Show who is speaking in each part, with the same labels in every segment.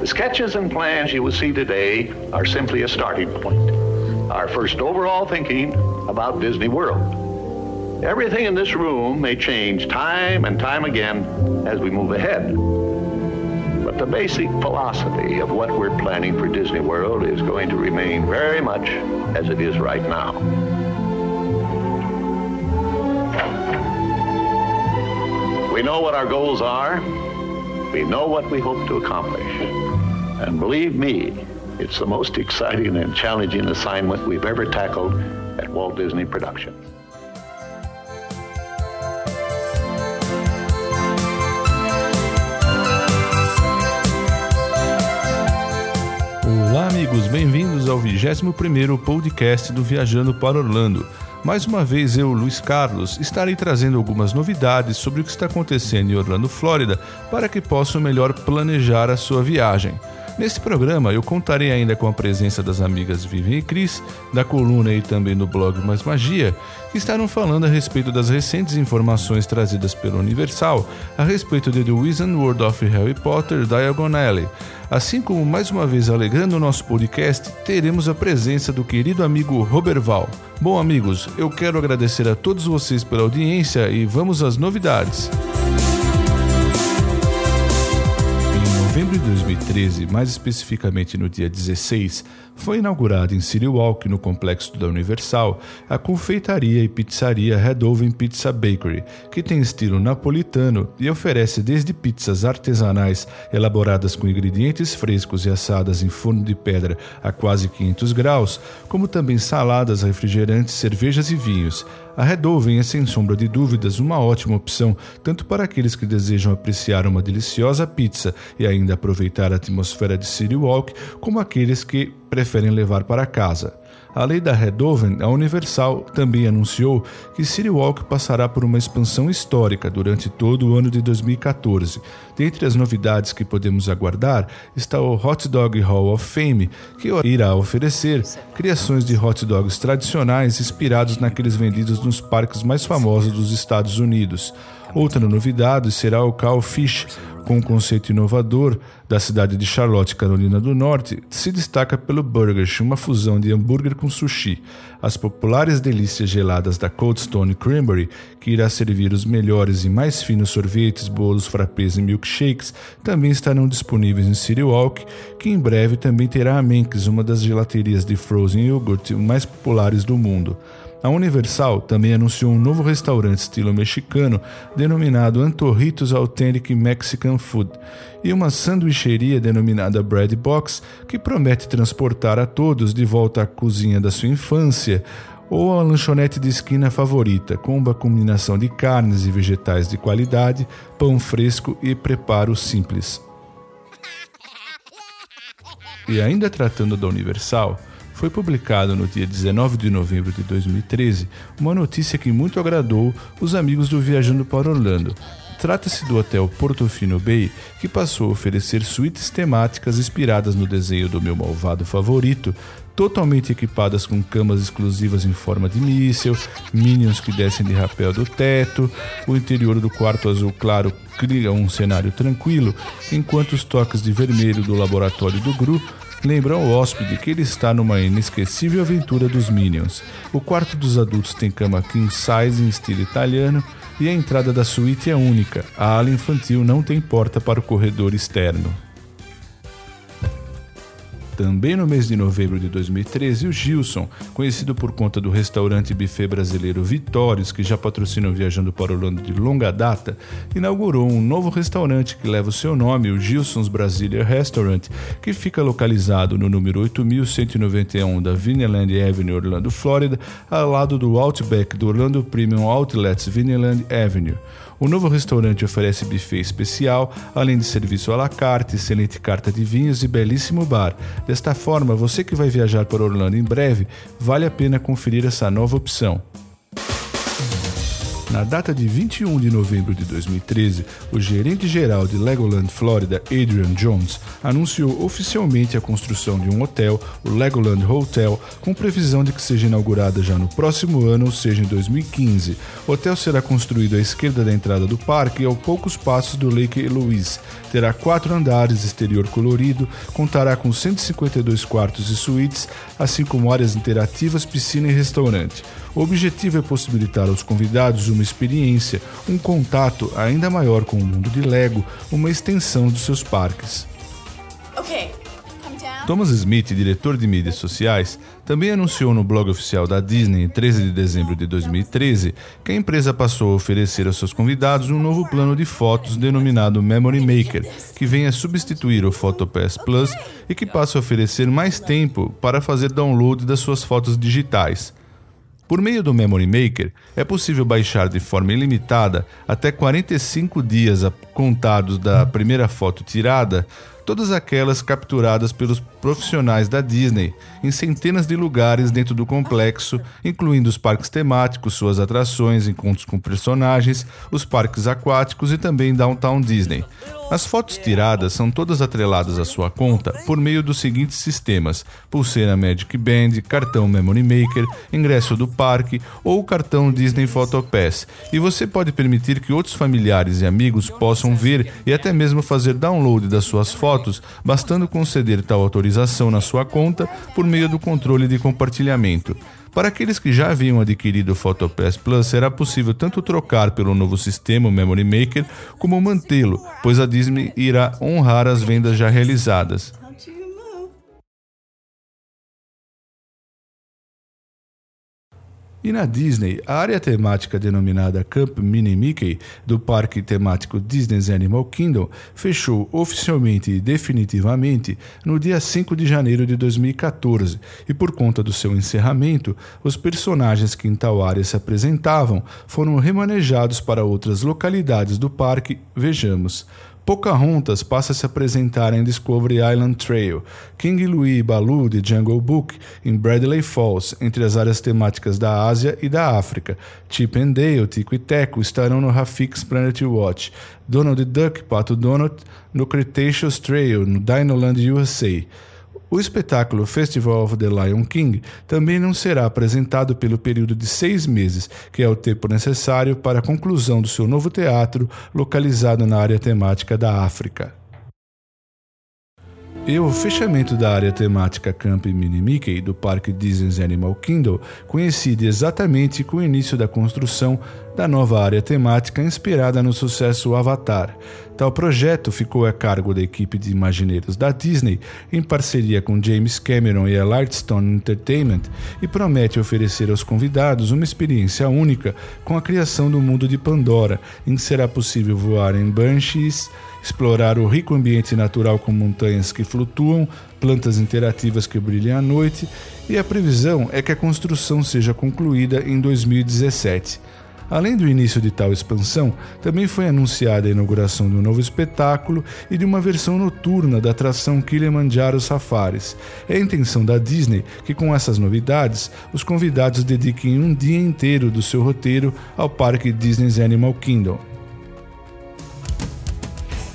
Speaker 1: The sketches and plans you will see today are simply a starting point, our first overall thinking about Disney World. Everything in this room may change time and time again as we move ahead. But the basic philosophy of what we're planning for Disney World is going to remain very much as it is right now. We know what our goals are. We know what we hope to accomplish. And believe me, it's the most exciting and challenging assignment we've ever tackled at Walt Disney Productions.
Speaker 2: Olá, amigos, bem-vindos ao 21º podcast do Viajando para Orlando. Mais uma vez eu, Luiz Carlos, estarei trazendo algumas novidades sobre o que está acontecendo em Orlando, Flórida, para que possam melhor planejar a sua viagem. Nesse programa eu contarei ainda com a presença das amigas Vivian e Cris, da coluna e também do blog Mais Magia, que estarão falando a respeito das recentes informações trazidas pelo Universal a respeito de The Wizard World of Harry Potter Diagon Alley. Assim como mais uma vez alegrando o nosso podcast, teremos a presença do querido amigo Roberval. Bom amigos, eu quero agradecer a todos vocês pela audiência e vamos às novidades. Novembro de 2013, mais especificamente no dia 16, foi inaugurada em City Walk, no complexo da Universal, a confeitaria e pizzaria Red Oven Pizza Bakery, que tem estilo napolitano e oferece desde pizzas artesanais elaboradas com ingredientes frescos e assadas em forno de pedra a quase 500 graus, como também saladas, refrigerantes, cervejas e vinhos. A Red Oven é sem sombra de dúvidas uma ótima opção tanto para aqueles que desejam apreciar uma deliciosa pizza e ainda aproveitar a atmosfera de City Walk, como aqueles que preferem levar para casa. Além da Red Oven, a Universal também anunciou que City Walk passará por uma expansão histórica durante todo o ano de 2014. Dentre as novidades que podemos aguardar está o Hot Dog Hall of Fame, que irá oferecer criações de hot dogs tradicionais inspirados naqueles vendidos nos parques mais famosos dos Estados Unidos. Outra novidade será o Cow Fish, com um conceito inovador da cidade de Charlotte, Carolina do Norte, se destaca pelo Burgers, uma fusão de hambúrguer com sushi. As populares delícias geladas da Cold Stone Cranberry, que irá servir os melhores e mais finos sorvetes, bolos, frappés e milkshakes, também estarão disponíveis em City Walk, que em breve também terá a Menkes, uma das gelaterias de frozen yogurt mais populares do mundo. A Universal também anunciou um novo restaurante estilo mexicano denominado Antorritos Authentic Mexican Food e uma sanduicheria denominada Bread Box que promete transportar a todos de volta à cozinha da sua infância ou a lanchonete de esquina favorita, com uma combinação de carnes e vegetais de qualidade, pão fresco e preparo simples. E ainda tratando da Universal, foi publicado no dia 19 de novembro de 2013 uma notícia que muito agradou os amigos do Viajando para Orlando. Trata-se do hotel Portofino Bay, que passou a oferecer suítes temáticas inspiradas no desenho do meu malvado favorito, totalmente equipadas com camas exclusivas em forma de míssil, minions que descem de rapel do teto, o interior do quarto azul claro cria um cenário tranquilo, enquanto os toques de vermelho do laboratório do Gru lembram ao hóspede que ele está numa inesquecível aventura dos Minions. O quarto dos adultos tem cama king size em estilo italiano e a entrada da suíte é única. A ala infantil não tem porta para o corredor externo. Também no mês de novembro de 2013, o Gilson, conhecido por conta do restaurante buffet brasileiro Vitórios, que já patrocina o Viajando para Orlando de longa data, inaugurou um novo restaurante que leva o seu nome, o Gilson's Brasilia Restaurant, que fica localizado no número 8191 da Vineland Avenue, Orlando, Flórida, ao lado do Outback do Orlando Premium Outlets Vineland Avenue. O novo restaurante oferece buffet especial, além de serviço à la carte, excelente carta de vinhos e belíssimo bar. Desta forma, você que vai viajar para Orlando em breve, vale a pena conferir essa nova opção. Na data de 21 de novembro de 2013, o gerente-geral de Legoland Florida, Adrian Jones, anunciou oficialmente a construção de um hotel, o Legoland Hotel, com previsão de que seja inaugurada já no próximo ano, ou seja, em 2015. O hotel será construído à esquerda da entrada do parque e a poucos passos do Lake Louise. Terá quatro andares, exterior colorido, contará com 152 quartos e suítes, assim como áreas interativas, piscina e restaurante. O objetivo é possibilitar aos convidados uma experiência, um contato ainda maior com o mundo de Lego, uma extensão dos seus parques.
Speaker 3: Okay.
Speaker 2: Thomas Smith, diretor de mídias sociais, também anunciou no blog oficial da Disney em 13 de dezembro de 2013 que a empresa passou a oferecer aos seus convidados um novo plano de fotos denominado Memory Maker, que vem a substituir o PhotoPass Plus e que passa a oferecer mais tempo para fazer download das suas fotos digitais. Por meio do Memory Maker, é possível baixar de forma ilimitada até 45 dias contados da primeira foto tirada todas aquelas capturadas pelos profissionais da Disney em centenas de lugares dentro do complexo, incluindo os parques temáticos, suas atrações, encontros com personagens, os parques aquáticos e também Downtown Disney. As fotos tiradas são todas atreladas à sua conta por meio dos seguintes sistemas: pulseira Magic Band, cartão Memory Maker, ingresso do parque ou cartão Disney Photo Pass. E você pode permitir que outros familiares e amigos possam ver e até mesmo fazer download das suas fotos, bastando conceder tal autorização na sua conta por meio do controle de compartilhamento. Para aqueles que já haviam adquirido o PhotoPass Plus, será possível tanto trocar pelo novo sistema Memory Maker como mantê-lo, pois a Disney irá honrar as vendas já realizadas. E na Disney, a área temática denominada Camp Mini Mickey do parque temático Disney's Animal Kingdom fechou oficialmente e definitivamente no dia 5 de janeiro de 2014, e por conta do seu encerramento, os personagens que em tal área se apresentavam foram remanejados para outras localidades do parque. Vejamos. Pocahontas passa a se apresentar em Discovery Island Trail, King Louis e Baloo de Jungle Book em Bradley Falls, entre as áreas temáticas da Ásia e da África. Chip and Dale, Tico e Teco estarão no Rafik's Planet Watch, Donald Duck, Pato Donald no Cretaceous Trail, no Dinoland USA. O espetáculo Festival of the Lion King também não será apresentado pelo período de seis meses, que é o tempo necessário para a conclusão do seu novo teatro localizado na área temática da África. E o fechamento da área temática Camp Mini Mickey do Parque Disney's Animal Kingdom coincide exatamente com o início da construção da nova área temática inspirada no sucesso Avatar. Tal projeto ficou a cargo da equipe de imagineiros da Disney, em parceria com James Cameron e a Lightstone Entertainment, e promete oferecer aos convidados uma experiência única com a criação do mundo de Pandora, em que será possível voar em Banshees, explorar o rico ambiente natural com montanhas que flutuam, plantas interativas que brilham à noite, e a previsão é que a construção seja concluída em 2017. Além do início de tal expansão, também foi anunciada a inauguração de um novo espetáculo e de uma versão noturna da atração Kilimanjaro Safaris. É a intenção da Disney que, com essas novidades, os convidados dediquem um dia inteiro do seu roteiro ao parque Disney's Animal Kingdom.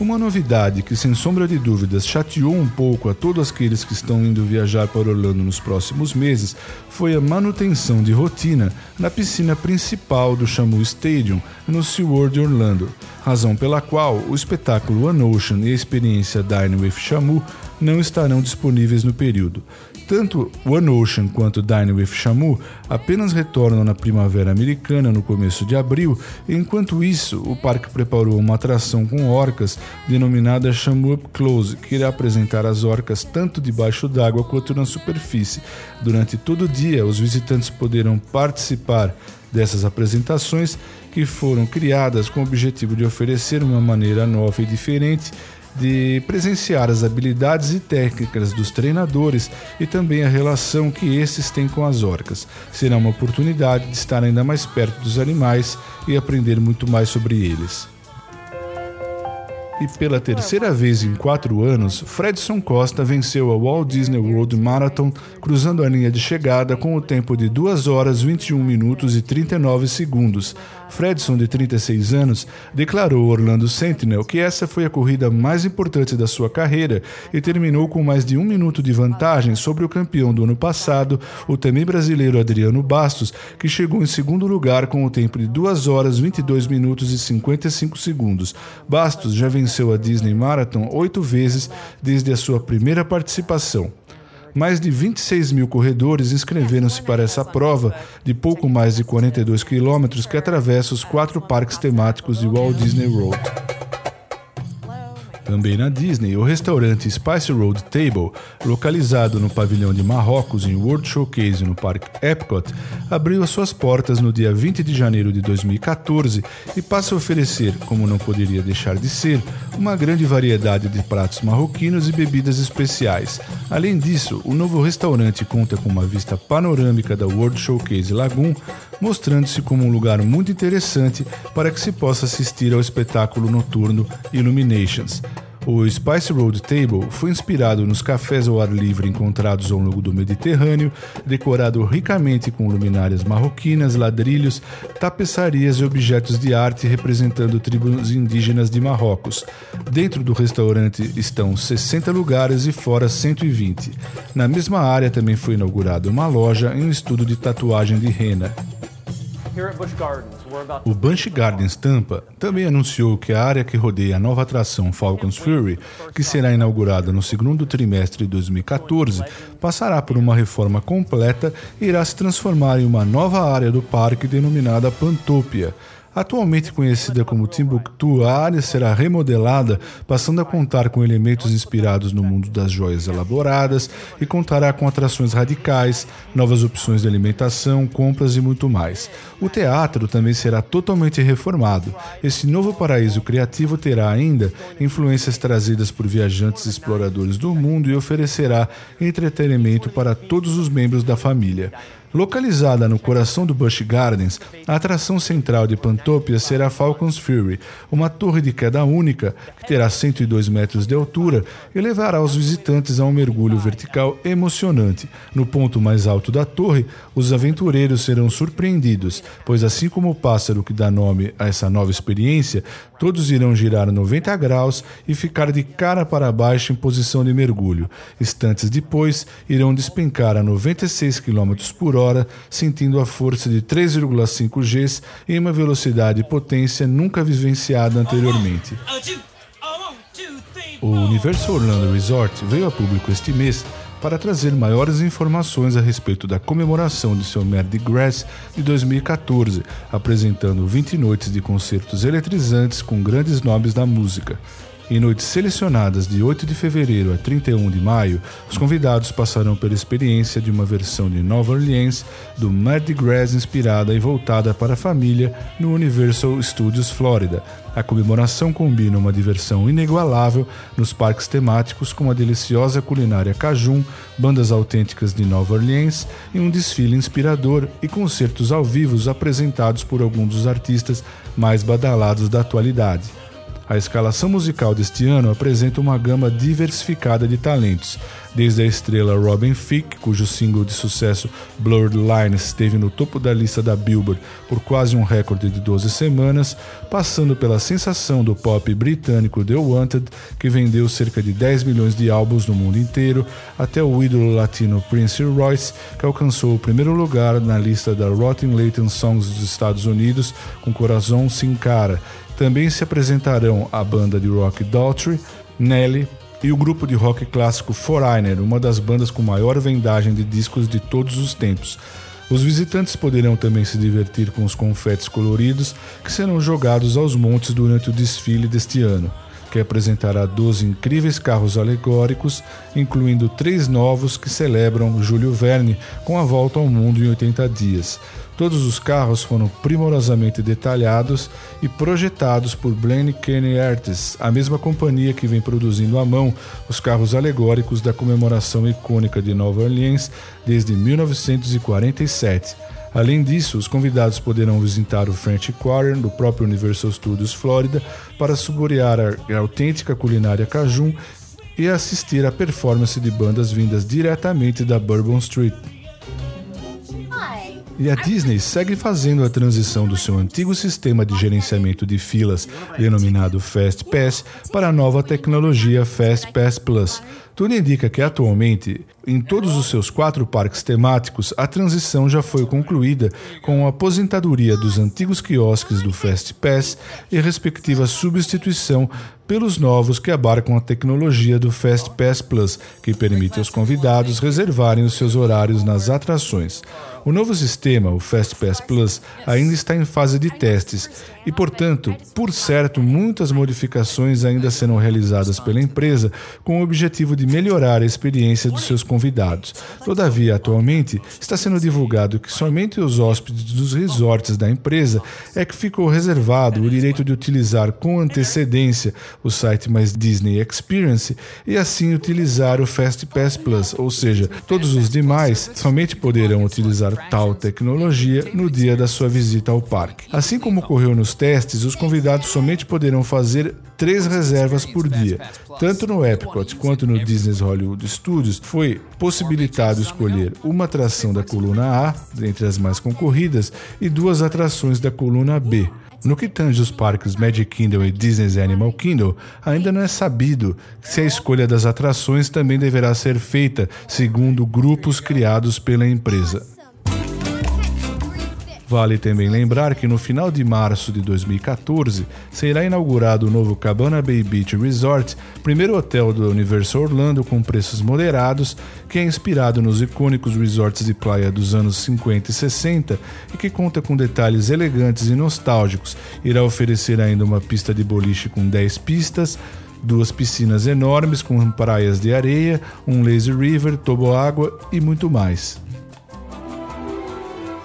Speaker 2: Uma novidade que, sem sombra de dúvidas, chateou um pouco a todos aqueles que estão indo viajar para Orlando nos próximos meses foi a manutenção de rotina na piscina principal do Shamu Stadium no SeaWorld Orlando, razão pela qual o espetáculo One Ocean e a experiência Dine with Shamu não estarão disponíveis no período. Tanto One Ocean quanto Dine with Shamu apenas retornam na primavera americana no começo de abril, enquanto isso, o parque preparou uma atração com orcas denominada Shamu Up Close, que irá apresentar as orcas tanto debaixo d'água quanto na superfície. Durante todo o dia, os visitantes poderão participar dessas apresentações que foram criadas com o objetivo de oferecer uma maneira nova e diferente de presenciar as habilidades e técnicas dos treinadores e também a relação que esses têm com as orcas. Será uma oportunidade de estar ainda mais perto dos animais e aprender muito mais sobre eles. E pela terceira vez em quatro anos, Fredson Costa venceu a Walt Disney World Marathon, cruzando a linha de chegada com o tempo de 2 horas 21 minutos e 39 segundos. Fredson, de 36 anos, declarou ao Orlando Sentinel que essa foi a corrida mais importante da sua carreira e terminou com mais de um minuto de vantagem sobre o campeão do ano passado, o também brasileiro Adriano Bastos, que chegou em segundo lugar com o tempo de 2 horas 22 minutos e 55 segundos. Bastos já venceu venceu a Disney Marathon oito vezes desde a sua primeira participação. Mais de 26 mil corredores inscreveram-se para essa prova de pouco mais de 42 quilômetros que atravessa os quatro parques temáticos de Walt Disney World. Também na Disney, o restaurante Spice Road Table, localizado no pavilhão de Marrocos em World Showcase no Parque Epcot, abriu as suas portas no dia 20 de janeiro de 2014 e passa a oferecer, como não poderia deixar de ser, uma grande variedade de pratos marroquinos e bebidas especiais. Além disso, o novo restaurante conta com uma vista panorâmica da World Showcase Lagoon, mostrando-se como um lugar muito interessante para que se possa assistir ao espetáculo noturno Illuminations. O Spice Road Table foi inspirado nos cafés ao ar livre encontrados ao longo do Mediterrâneo, decorado ricamente com luminárias marroquinas, ladrilhos, tapeçarias e objetos de arte representando tribos indígenas de Marrocos. Dentro do restaurante estão 60 lugares e fora 120. Na mesma área também foi inaugurada uma loja e um estudo de tatuagem de rena. O Busch Gardens Tampa também anunciou que a área que rodeia a nova atração Falcons Fury, que será inaugurada no segundo trimestre de 2014, passará por uma reforma completa e irá se transformar em uma nova área do parque denominada Pantopia. Atualmente conhecida como Timbuktu, a área será remodelada, passando a contar com elementos inspirados no mundo das joias elaboradas e contará com atrações radicais, novas opções de alimentação, compras e muito mais. O teatro também será totalmente reformado. Esse novo paraíso criativo terá ainda influências trazidas por viajantes exploradores do mundo e oferecerá entretenimento para todos os membros da família. Localizada no coração do Busch Gardens, a atração central de Pantopia será Falcon's Fury, uma torre de queda única que terá 102 metros de altura e levará os visitantes a um mergulho vertical emocionante. No ponto mais alto da torre, os aventureiros serão surpreendidos, pois assim como o pássaro que dá nome a essa nova experiência, todos irão girar 90 graus e ficar de cara para baixo em posição de mergulho. Instantes depois, irão despencar a 96 km por hora hora, sentindo a força de 3,5 Gs em uma velocidade e potência nunca vivenciada anteriormente. O Universal Orlando Resort veio a público este mês para trazer maiores informações a respeito da comemoração de seu Mardi Gras de 2014, apresentando 20 noites de concertos eletrizantes com grandes nomes da música. Em noites selecionadas de 8 de fevereiro a 31 de maio, os convidados passarão pela experiência de uma versão de Nova Orleans do Mardi Gras inspirada e voltada para a família no Universal Studios Florida. A comemoração combina uma diversão inigualável nos parques temáticos com uma deliciosa culinária cajun, bandas autênticas de Nova Orleans e um desfile inspirador e concertos ao vivo apresentados por alguns dos artistas mais badalados da atualidade. A escalação musical deste ano apresenta uma gama diversificada de talentos, desde a estrela Robin Thicke, cujo single de sucesso Blurred Lines esteve no topo da lista da Billboard por quase um recorde de 12 semanas, passando pela sensação do pop britânico The Wanted, que vendeu cerca de 10 milhões de álbuns no mundo inteiro, até o ídolo latino Prince Royce, que alcançou o primeiro lugar na lista da Rotten Latin Songs dos Estados Unidos com Corazon Sin Cara também se apresentarão a banda de rock Daltrey, Nelly e o grupo de rock clássico Foreigner, uma das bandas com maior vendagem de discos de todos os tempos. Os visitantes poderão também se divertir com os confetes coloridos que serão jogados aos montes durante o desfile deste ano que apresentará 12 incríveis carros alegóricos, incluindo três novos que celebram Júlio Verne com a volta ao mundo em 80 dias. Todos os carros foram primorosamente detalhados e projetados por Blaine Kenny Artists, a mesma companhia que vem produzindo à mão os carros alegóricos da comemoração icônica de Nova Orleans desde 1947. Além disso, os convidados poderão visitar o French Quarter do próprio Universal Studios Florida para saborear a autêntica culinária cajun e assistir à performance de bandas vindas diretamente da Bourbon Street. E a Disney segue fazendo a transição do seu antigo sistema de gerenciamento de filas, denominado Fast Pass, para a nova tecnologia Fast Pass Plus. Tudo indica que atualmente, em todos os seus quatro parques temáticos, a transição já foi concluída com a aposentadoria dos antigos quiosques do Fast Pass e respectiva substituição pelos novos que abarcam a tecnologia do Fast Pass Plus, que permite aos convidados reservarem os seus horários nas atrações. O novo sistema, o FastPass Plus, ainda está em fase de testes e, portanto, por certo, muitas modificações ainda serão realizadas pela empresa com o objetivo de melhorar a experiência dos seus convidados. Todavia, atualmente, está sendo divulgado que somente os hóspedes dos resorts da empresa é que ficou reservado o direito de utilizar com antecedência o site mais Disney Experience e assim utilizar o FastPass Plus, ou seja, todos os demais somente poderão utilizar tal tecnologia no dia da sua visita ao parque. Assim como ocorreu nos testes, os convidados somente poderão fazer três reservas por dia. Tanto no Epcot quanto no Disney's Hollywood Studios foi possibilitado escolher uma atração da coluna A, entre as mais concorridas, e duas atrações da coluna B. No que tange os parques Magic Kingdom e Disney's Animal Kingdom, ainda não é sabido se a escolha das atrações também deverá ser feita segundo grupos criados pela empresa. Vale também lembrar que no final de março de 2014 será inaugurado o novo Cabana Bay Beach Resort, primeiro hotel do Universo Orlando com preços moderados, que é inspirado nos icônicos resorts de praia dos anos 50 e 60 e que conta com detalhes elegantes e nostálgicos. Irá oferecer ainda uma pista de boliche com 10 pistas, duas piscinas enormes com praias de areia, um lazy river, toboágua e muito mais.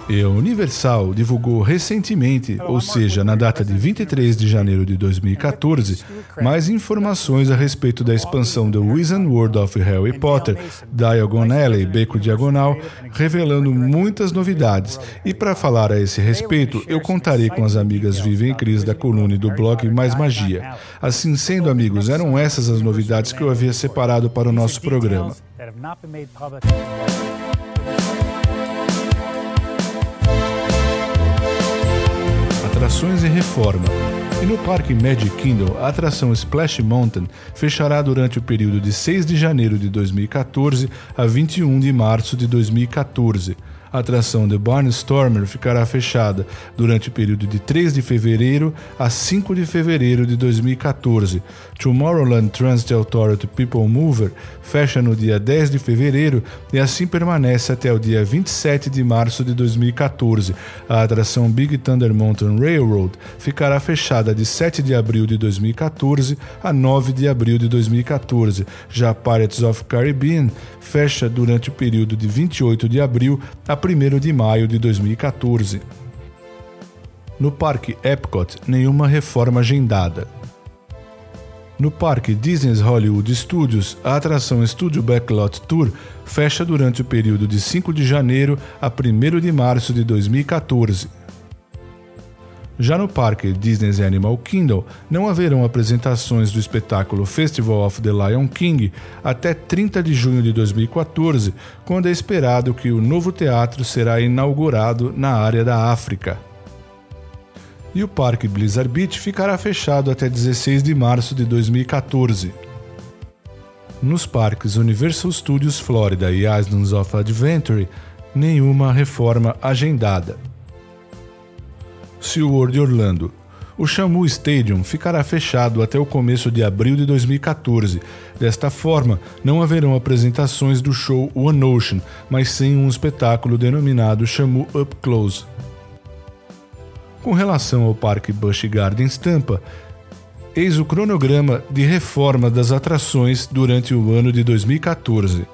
Speaker 2: E a Universal divulgou recentemente, ou seja, na data de 23 de janeiro de 2014, mais informações a respeito da expansão do Wizard World of Harry Potter, Diagon Alley, Beco Diagonal, revelando muitas novidades. E para falar a esse respeito, eu contarei com as amigas Vivian e Cris da coluna e do blog Mais Magia. Assim sendo, amigos, eram essas as novidades que eu havia separado para o nosso programa. Atrações e reforma. E no Parque Magic Kingdom, a atração Splash Mountain fechará durante o período de 6 de janeiro de 2014 a 21 de março de 2014. A atração The Barnstormer ficará fechada durante o período de 3 de fevereiro a 5 de fevereiro de 2014. Tomorrowland Transit Authority People Mover fecha no dia 10 de fevereiro e assim permanece até o dia 27 de março de 2014. A atração Big Thunder Mountain Railroad ficará fechada de 7 de abril de 2014 a 9 de abril de 2014. Já Pirates of Caribbean fecha durante o período de 28 de abril a 1 de maio de 2014. No Parque Epcot, nenhuma reforma agendada. No Parque Disney's Hollywood Studios, a atração Studio Backlot Tour fecha durante o período de 5 de janeiro a 1 de março de 2014. Já no parque Disney's Animal Kingdom, não haverão apresentações do espetáculo Festival of the Lion King até 30 de junho de 2014, quando é esperado que o novo teatro será inaugurado na área da África. E o parque Blizzard Beach ficará fechado até 16 de março de 2014. Nos parques Universal Studios Florida e Islands of Adventure, nenhuma reforma agendada. SeaWorld Orlando. O Shamu Stadium ficará fechado até o começo de abril de 2014. Desta forma, não haverão apresentações do show One Ocean, mas sim um espetáculo denominado Shamu Up Close. Com relação ao Parque Busch Gardens Tampa, eis o cronograma de reforma das atrações durante o ano de 2014.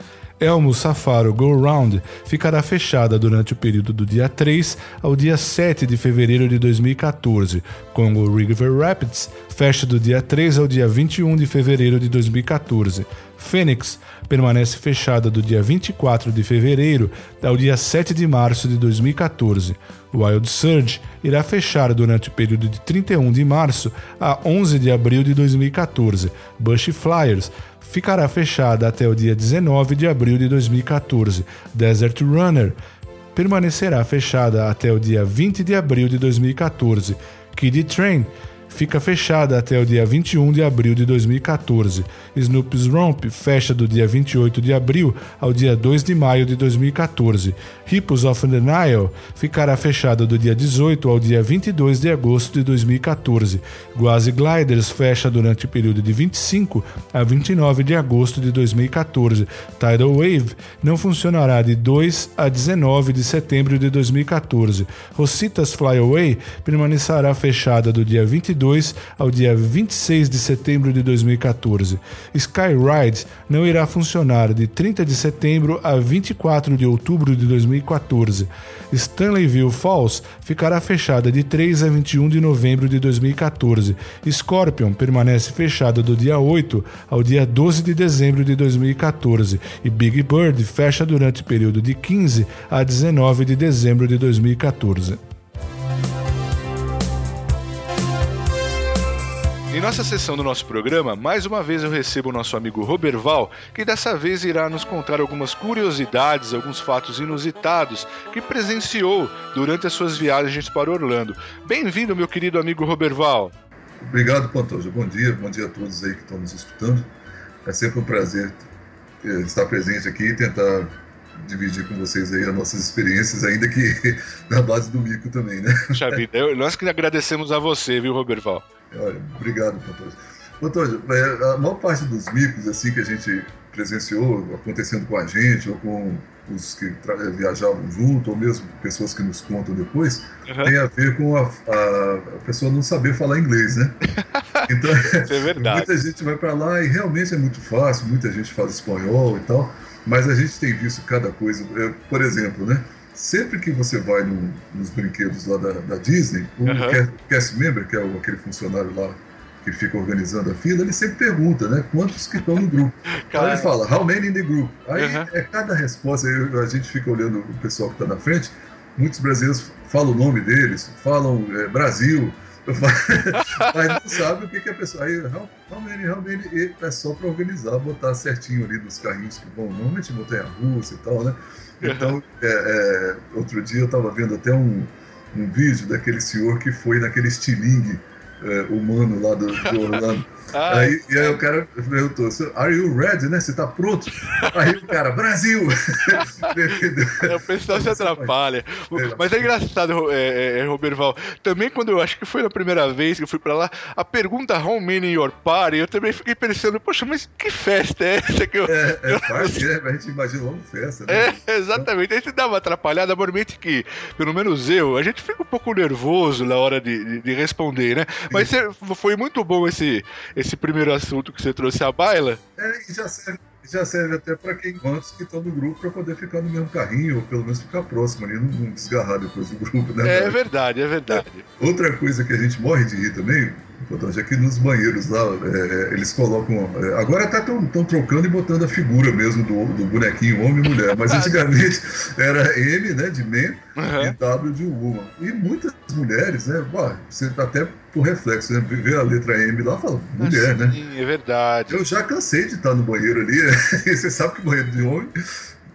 Speaker 2: Elmo Safaro Go Round ficará fechada durante o período do dia 3 ao dia 7 de fevereiro de 2014. Congo River Rapids fecha do dia 3 ao dia 21 de fevereiro de 2014. Phoenix permanece fechada do dia 24 de fevereiro ao dia 7 de março de 2014. Wild Surge irá fechar durante o período de 31 de março a 11 de abril de 2014. Bush Flyers ficará fechada até o dia 19 de abril de 2014. Desert Runner permanecerá fechada até o dia 20 de abril de 2014. Kid Train fica fechada até o dia 21 de abril de 2014. Snoop's Romp fecha do dia 28 de abril ao dia 2 de maio de 2014. Hippos of the Nile ficará fechada do dia 18 ao dia 22 de agosto de 2014. Guazi Gliders fecha durante o período de 25 a 29 de agosto de 2014. Tidal Wave não funcionará de 2 a 19 de setembro de 2014. Rositas Flyaway permanecerá fechada do dia 22 ao dia 26 de setembro de 2014. Skyride não irá funcionar de 30 de setembro a 24 de outubro de 2014. Stanleyville Falls ficará fechada de 3 a 21 de novembro de 2014. Scorpion permanece fechada do dia 8 ao dia 12 de dezembro de 2014 e Big Bird fecha durante o período de 15 a 19 de dezembro de 2014. Em nossa sessão do nosso programa, mais uma vez eu recebo o nosso amigo Roberval, que dessa vez irá nos contar algumas curiosidades, alguns fatos inusitados que presenciou durante as suas viagens para Orlando. Bem-vindo, meu querido amigo Roberval.
Speaker 3: Obrigado, Pantoja. Bom dia, bom dia a todos aí que estão nos escutando. É sempre um prazer eh, estar presente aqui e tentar dividir com vocês aí as nossas experiências, ainda que na base do mico também, né?
Speaker 2: Puxa vida, nós que agradecemos a você, viu, Roberval?
Speaker 3: Olha, obrigado, Pantoja. Pantoja, é, a maior parte dos micos assim que a gente presenciou acontecendo com a gente ou com os que viajavam junto ou mesmo pessoas que nos contam depois uhum. tem a ver com a, a, pessoa não saber falar inglês, né?
Speaker 2: Então é verdade.
Speaker 3: muita gente vai para lá e realmente é muito fácil, muita gente fala espanhol e tal, mas a gente tem visto cada coisa. Por exemplo, né? sempre que você vai no, nos brinquedos lá da, da Disney, o uhum. cast member, que é o, aquele funcionário lá que fica organizando a fila, ele sempre pergunta, né? Quantos que estão no grupo? Aí ele fala, how many in the group? Aí uhum. é cada resposta, aí a gente fica olhando o pessoal que está na frente, muitos brasileiros falam o nome deles, falam é, Brasil, mas não sabe o que, que a pessoa. Aí, how many? é só para organizar, botar certinho ali nos carrinhos que vão, normalmente montanha russa e tal, né? Então, é, é, outro dia eu estava vendo até um, um vídeo daquele senhor que foi naquele estilingue é, humano lá do, do Orlando. Ah, aí, e aí o cara perguntou, are you ready, né? Você tá pronto? Aí o cara, Brasil!
Speaker 2: o pessoal se atrapalha. É. Mas é engraçado, é, é, Roberval. Também quando eu acho que foi a primeira vez que eu fui pra lá, a pergunta how many in your party, eu também fiquei pensando, poxa, mas que festa é essa que eu.
Speaker 3: É, é party, é, a gente imagina logo festa, né?
Speaker 2: É, exatamente. Aí você dá uma atrapalhada, normalmente que, pelo menos eu, a gente fica um pouco nervoso na hora de, de, de responder, né? Mas foi muito bom esse esse primeiro assunto que você trouxe à baila.
Speaker 3: É, e já serve, já serve até para quem quantos que estão no grupo para poder ficar no mesmo carrinho, ou pelo menos ficar próximo ali, não, não desgarrar depois do grupo, né?
Speaker 2: É verdade, é verdade.
Speaker 3: Outra coisa que a gente morre de rir também, já que nos banheiros lá, é, eles colocam. É, agora tá tão, tão trocando e botando a figura mesmo do, do bonequinho homem e mulher, mas antigamente era M, né, de man, uhum. e W de woman. E muitas mulheres, né, você tá até por reflexo, né, vê a letra M lá fala mulher, né?
Speaker 2: Sim, é verdade.
Speaker 3: Eu já cansei de estar no banheiro ali, você sabe que banheiro de homem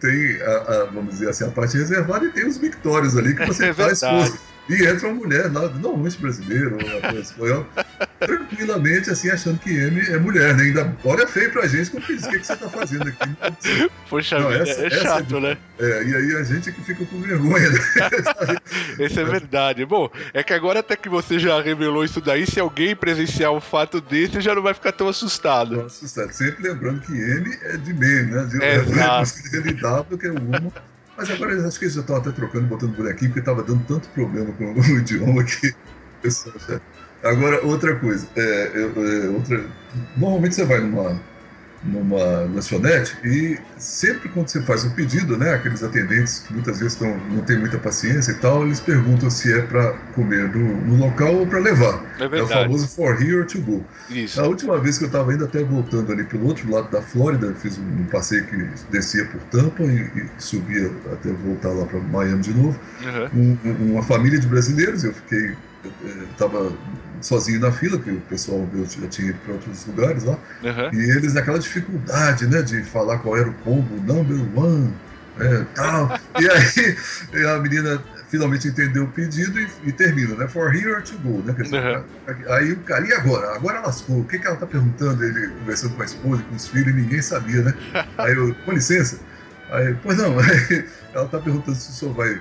Speaker 3: tem, a, a, vamos dizer assim, a parte reservada e tem os mictórios ali que você é faz força. E entra uma mulher, normalmente brasileira ou espanhol, tranquilamente, assim, achando que M é mulher, né? Ainda olha feio pra gente, como diz, o que, que você tá fazendo aqui?
Speaker 2: Poxa não, vida, essa, é chato, é, né?
Speaker 3: É, e aí a gente que fica com vergonha, né?
Speaker 2: Isso é verdade. Bom, é que agora até que você já revelou isso daí, se alguém presenciar um fato desse, já não vai ficar tão assustado. Não,
Speaker 3: assustado. Sempre lembrando que M é de men, né? De,
Speaker 2: é, exato.
Speaker 3: De W, que é uma mas agora acho que eles já até trocando, botando bonequinho, porque estava dando tanto problema com o idioma que. Agora, outra coisa. É, é, outra... Normalmente você vai numa, numa lanchonete e sempre quando você faz um pedido, né, aqueles atendentes que muitas vezes tão, não tem muita paciência e tal, eles perguntam se é para comer no, no, local ou para levar.
Speaker 2: É, é, o
Speaker 3: famoso for here or to go.
Speaker 2: Isso.
Speaker 3: A última vez que eu estava indo até voltando ali pelo outro lado da Flórida, fiz um, passeio que descia por Tampa e, e subia até voltar lá para Miami de novo.
Speaker 2: Uhum.
Speaker 3: Um, uma família de brasileiros, eu fiquei estava sozinho na fila, que o pessoal meu já tinha ido para outros lugares lá,
Speaker 2: uhum.
Speaker 3: e eles naquela dificuldade, né, de falar qual era o combo, number one, é, tal. e aí a menina finalmente entendeu o pedido e, e termina, né, for here or to go, né, dizer, uhum. aí o cara, e agora? Agora lascou, o que, que ela está perguntando? Ele conversando com a esposa, com os filhos, e ninguém sabia, né, aí eu, com licença, aí, pois não, aí, ela está perguntando se o senhor vai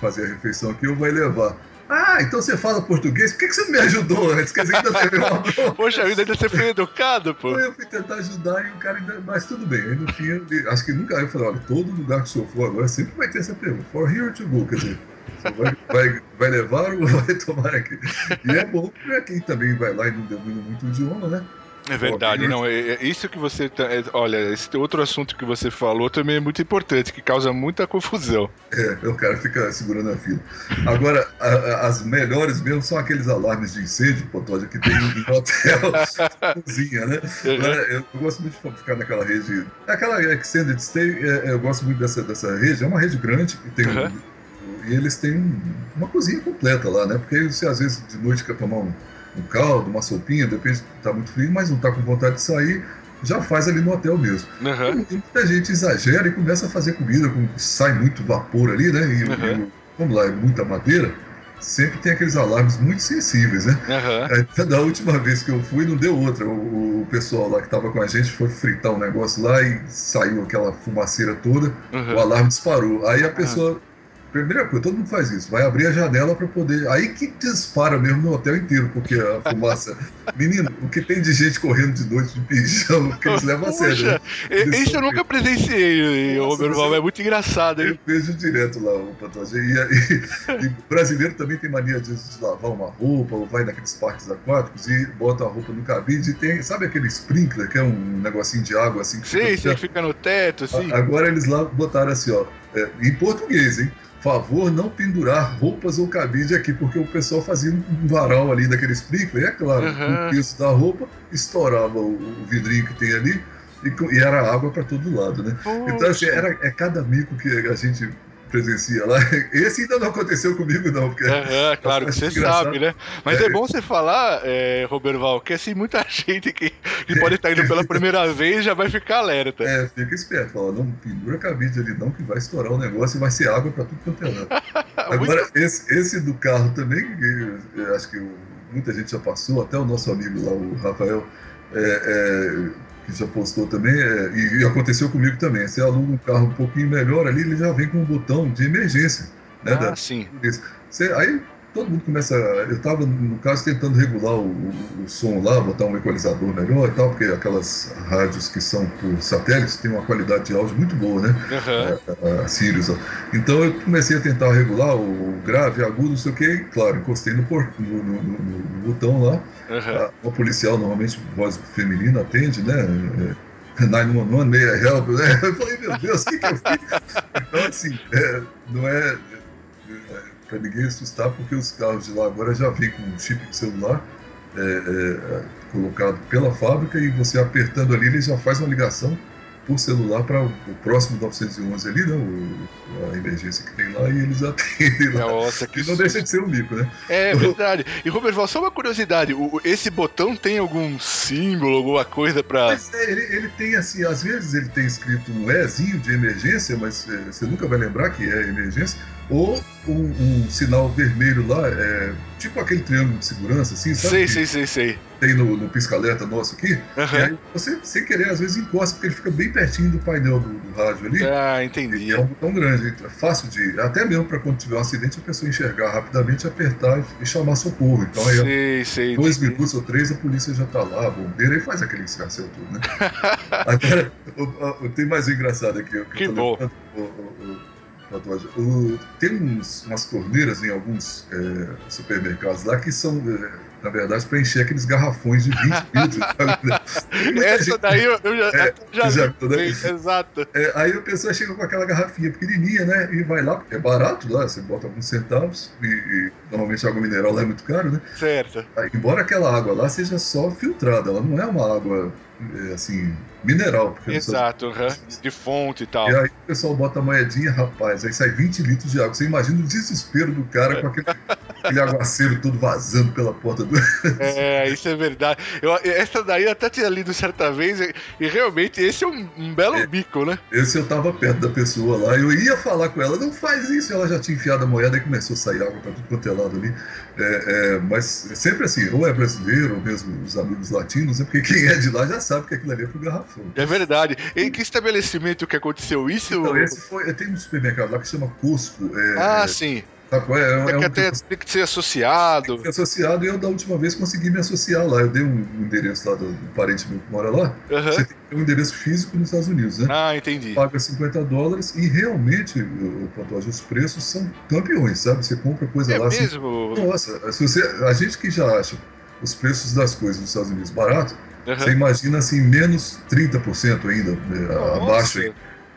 Speaker 3: fazer a refeição aqui ou vai levar. Ah, então você fala português? Por que, que você não me ajudou antes? Quer dizer, ainda teve uma
Speaker 2: Poxa, ainda você foi educado, pô.
Speaker 3: Eu fui tentar ajudar e o cara ainda. Mas tudo bem, aí no fim, acho que nunca. Eu falei: olha, todo lugar que o senhor for agora sempre vai ter essa pergunta: for here to go? Quer dizer, vai, vai, vai levar ou vai tomar aqui? E é bom para quem também vai lá e não domina muito o idioma, né?
Speaker 2: É verdade, não. É, é, isso que você. Tá, é, olha, esse outro assunto que você falou também é muito importante, que causa muita confusão.
Speaker 3: É, o cara fica segurando a fila. Agora, a, a, as melhores mesmo são aqueles alarmes de incêndio, Potódia, que tem em hotel, cozinha, né? Uhum. Eu, eu, gosto muito de ficar naquela rede. Aquela Extended Stay, é, eu gosto muito dessa, dessa rede. É uma rede grande que tem. Uhum. Um, e eles têm uma cozinha completa lá, né? Porque você às vezes de noite quer tomar um um caldo, uma sopinha, depende, tá muito frio, mas não tá com vontade de sair, já faz ali no hotel mesmo.
Speaker 2: Uhum.
Speaker 3: E muita gente exagera e começa a fazer comida, com, sai muito vapor ali, né? E, uhum. e como lá é muita madeira, sempre tem aqueles alarmes muito sensíveis, né?
Speaker 2: Uhum.
Speaker 3: Da última vez que eu fui, não deu outra. O, o pessoal lá que estava com a gente foi fritar um negócio lá e saiu aquela fumaceira toda, o alarme disparou. Aí a pessoa Primeira coisa, todo mundo faz isso. Vai abrir a janela para poder. Aí que dispara mesmo no hotel inteiro, porque a fumaça. Menino, o que tem de gente correndo de noite de pijama, que eles levam a sério. Né?
Speaker 2: Isso eu nunca presenciei, Roberto É muito engraçado, hein?
Speaker 3: Eu vejo direto lá o Pantoja. E, e, e, brasileiro também tem mania de, de lavar uma roupa, ou vai naqueles parques aquáticos e bota a roupa no cabide e tem. Sabe aquele sprinkler, que é um negocinho de água assim que
Speaker 2: sim, fica, sim, fica no teto, assim.
Speaker 3: Agora eles lá botaram assim, ó. É, em português, hein? Favor não pendurar roupas ou cabide aqui, porque o pessoal fazia um varal ali daquele sprinkler, e é claro, uhum. o peso da roupa estourava o, o vidrinho que tem ali e, e era água para todo lado, né? Poxa. Então, assim, era, é cada mico que a gente presencia lá. Esse ainda não aconteceu comigo, não. Porque
Speaker 2: é, claro que você engraçado. sabe, né? Mas é, é bom você falar, é, Roberto Val, que assim, muita gente que, que pode estar indo pela primeira vez já vai ficar alerta.
Speaker 3: É, fica esperto. Fala, não pendura a cabide ali não, que vai estourar o negócio e vai ser água para tudo quanto é lado. Agora, muito... esse, esse do carro também, acho que muita gente já passou, até o nosso amigo lá, o Rafael, é, é que já postou também, é, e, e, aconteceu comigo também. Você aluga um carro um pouquinho melhor ali, ele já vem com um botão de emergência. Né,
Speaker 2: ah,
Speaker 3: da,
Speaker 2: sim.
Speaker 3: Você, aí todo mundo começa. Eu estava, no caso, tentando regular o, o, o, som lá, botar um equalizador melhor e tal, porque aquelas rádios que são por satélites têm uma qualidade de áudio muito boa, né?
Speaker 2: Uhum.
Speaker 3: A, a, Sirius. Então eu comecei a tentar regular o, grave, agudo, não sei o que, claro, encostei no, por, no, no, no, botão lá.
Speaker 2: Uhum.
Speaker 3: A, policial, normalmente, voz feminina, atende, né? 911, meia help, né? Eu falei, meu Deus, o que, que eu fiz? Então, assim, é, não é para ninguém assustar, porque os carros de lá agora já vêm com um chip de celular é, é, colocado pela fábrica e você apertando ali, ele já faz uma ligação por celular para o próximo 911 ali, né? O, a emergência que tem lá, e eles atendem lá.
Speaker 2: Nossa, que
Speaker 3: e não deixa de ser um mico, né?
Speaker 2: É verdade. E Robert, só uma curiosidade: o, esse botão tem algum símbolo, alguma coisa para.
Speaker 3: Mas é, ele, ele tem assim, às vezes ele tem escrito um Ezinho de emergência, mas é, você nunca vai lembrar que é emergência ou um, um, sinal vermelho lá, é, tipo aquele triângulo de segurança, assim, sabe?
Speaker 2: Sei, sei, sei, sei.
Speaker 3: Tem no, no pisca-alerta nosso aqui.
Speaker 2: Uhum.
Speaker 3: E aí você, sem querer, às vezes encosta, porque ele fica bem pertinho do painel do, do rádio ali.
Speaker 2: Ah, entendi.
Speaker 3: é um botão grande, é fácil de. Até mesmo para quando tiver um acidente, a pessoa enxergar rapidamente, apertar e chamar socorro. Então aí,
Speaker 2: sei, sei,
Speaker 3: dois entendi. minutos ou três, a polícia já tá lá, bombeiro, aí faz aquele escarcel tudo, né? Agora, tem mais um engraçado aqui.
Speaker 2: Que, que bom.
Speaker 3: o, o, o, tem uns, umas torneiras em alguns é, supermercados lá que são. É, na verdade, para encher aqueles garrafões de 20 litros.
Speaker 4: Essa gente... daí eu, eu já, é, já, já
Speaker 3: né? Exato. É, aí a pessoa chega com aquela garrafinha pequenininha, né? E vai lá, é barato lá, você bota alguns centavos, e, e normalmente a água mineral lá é muito caro, né?
Speaker 4: Certo.
Speaker 3: Aí, embora aquela água lá seja só filtrada, ela não é uma água é, assim, mineral.
Speaker 4: Exato, uhum. de fonte e tal.
Speaker 3: E aí o pessoal bota a moedinha, rapaz, aí sai 20 litros de água. Você imagina o desespero do cara com aquele, aquele aguaceiro todo vazando pela porta do.
Speaker 4: É, isso é verdade. Eu, essa daí eu até tinha lido certa vez, e, e realmente esse é um, um belo é, bico, né?
Speaker 3: Esse eu tava perto da pessoa lá, eu ia falar com ela, não faz isso, ela já tinha enfiado a moeda e começou a sair água pra tudo quanto é lado ali. É, é, mas é sempre assim, ou é brasileiro, ou mesmo os amigos latinos, é porque quem é de lá já sabe que aquilo ali é pro garrafão.
Speaker 4: É verdade. Em que estabelecimento que aconteceu isso?
Speaker 3: Então, esse foi. Tem um supermercado lá que chama Cusco.
Speaker 4: É, ah,
Speaker 3: é,
Speaker 4: sim.
Speaker 3: Sabe qual é? É,
Speaker 4: é um, até, tem que ser associado. Tem que
Speaker 3: ser associado e eu da última vez consegui me associar lá. Eu dei um endereço lá do, parente meu que mora lá. Uhum. Você tem que ter um endereço físico nos Estados Unidos, né?
Speaker 4: Ah, entendi.
Speaker 3: Paga 50 dólares e realmente, o Pantoja, os preços são campeões, sabe? Você compra coisa
Speaker 4: é
Speaker 3: lá.
Speaker 4: Mesmo?
Speaker 3: Assim, nossa, se você, a gente que já acha os preços das coisas nos Estados Unidos barato, uhum. você imagina assim, menos 30% ainda né, abaixo.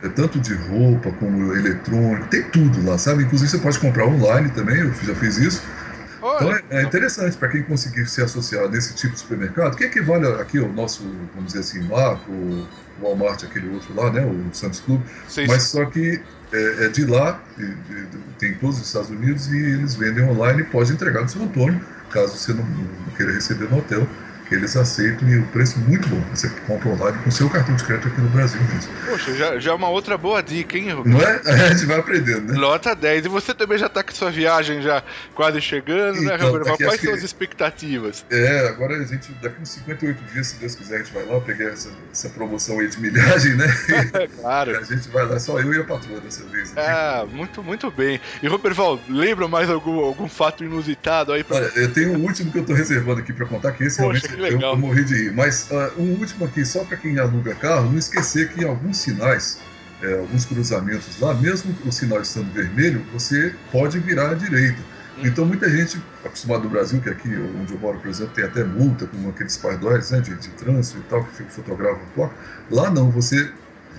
Speaker 3: É tanto de roupa como eletrônico, tem tudo lá, sabe? Inclusive você pode comprar online também, eu já fiz isso. Então é, é interessante para quem conseguir se associar nesse tipo de supermercado, que equivale aqui ao nosso, vamos dizer assim, lá, o Walmart, aquele outro lá, né, o Santos Club, Sim. mas só que é, é de lá, de, de, tem todos os Estados Unidos e eles vendem online e pode entregar no seu Antônio, caso você não, não queira receber no hotel eles aceitam e o preço muito bom. Você compra online com seu cartão de crédito aqui no Brasil mesmo.
Speaker 4: Poxa, já, já é uma outra boa dica, hein,
Speaker 3: Rubens? Não é? A gente vai aprendendo, né?
Speaker 4: Nota 10. E você também já está com sua viagem já quase chegando, né, então, né, Roberto? Quais são as expectativas?
Speaker 3: É, agora a gente, daqui uns 58 dias, se Deus quiser, a gente vai lá, peguei essa, essa promoção aí de milhagem, né?
Speaker 4: claro.
Speaker 3: a gente vai lá, só eu e a patroa dessa vez.
Speaker 4: Né? Ah, muito, muito bem. E, Roberval, lembra mais algum, algum fato inusitado aí? Pra...
Speaker 3: Olha, eu tenho um último que eu estou reservando aqui para contar, que esse Poxa, realmente que eu, eu morri de mas uh, um último aqui, só para quem aluga carro, não esquecer que alguns sinais, é, alguns cruzamentos lá, mesmo o sinal estando vermelho, você pode virar à direita. Hum. Então muita gente, acostumada do Brasil, que aqui onde eu moro, por exemplo, tem até multa com aqueles pardóis né, de, de trânsito e tal, que fotografam a placa. Lá não, você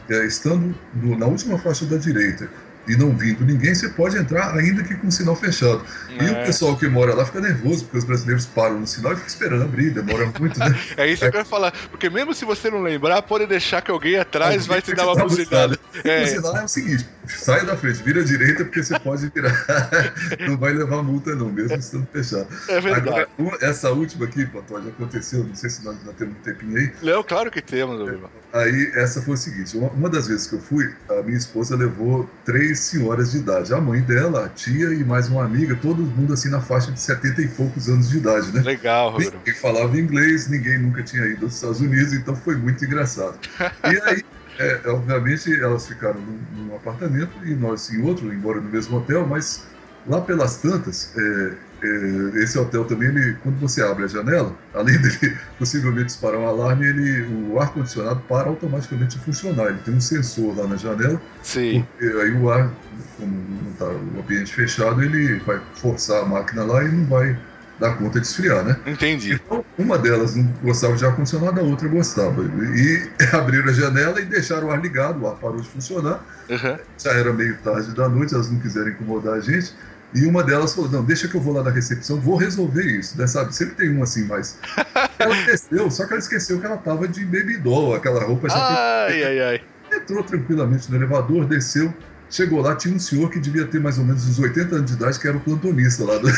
Speaker 3: é, estando no, na última faixa da direita e não vindo ninguém, você pode entrar ainda que com o sinal fechado. É. E o é. pessoal que mora lá fica nervoso, porque os brasileiros param no sinal e ficam esperando abrir, demora muito, né?
Speaker 4: é isso é. que eu ia falar, porque mesmo se você não lembrar, pode deixar que alguém atrás alguém vai te dar uma buzinada.
Speaker 3: É. O sinal é o seguinte, saia da frente, vira à direita, porque você pode virar. não vai levar multa não, mesmo estando fechado.
Speaker 4: É verdade. Agora,
Speaker 3: essa última aqui, Pantode, aconteceu, não sei se nós já temos um tempinho aí.
Speaker 4: Não, claro que temos, meu
Speaker 3: Aí, essa foi o seguinte, uma, uma das vezes que eu fui, a minha esposa levou três senhoras de idade. A mãe dela, a tia e mais uma amiga, todo mundo assim na faixa de 70 e poucos anos de idade, né?
Speaker 4: Legal,
Speaker 3: Roberto. Ninguém falava inglês, ninguém nunca tinha ido aos Estados Unidos, então foi muito engraçado. E aí, é, obviamente, elas ficaram num, num, apartamento e nós em outro, embora no mesmo hotel, mas lá pelas tantas, é, é, esse hotel também, ele, quando você abre a janela, além dele possivelmente disparar um alarme, ele, o ar-condicionado para automaticamente de funcionar. Ele tem um sensor lá na janela.
Speaker 4: Sim.
Speaker 3: aí o ar, como não está o ambiente fechado, ele vai forçar a máquina lá e não vai dar conta de esfriar, né?
Speaker 4: Entendi.
Speaker 3: Então, uma delas não gostava de ar-condicionado, a outra gostava. E abriram a janela e deixaram o ar ligado, o ar parou de funcionar. Uhum. Já era meio tarde da noite, elas não quiseram incomodar a gente. E uma delas falou: Não, deixa que eu vou lá na recepção, vou resolver isso. Né, sabe? Sempre tem um assim, mas. Ela esqueceu, só que ela esqueceu que ela tava de baby doll, aquela roupa já.
Speaker 4: Ai, ai, ai.
Speaker 3: Entrou tranquilamente no elevador, desceu. Chegou lá, tinha um senhor que devia ter mais ou menos uns 80 anos de idade, que era o plantonista lá. Do...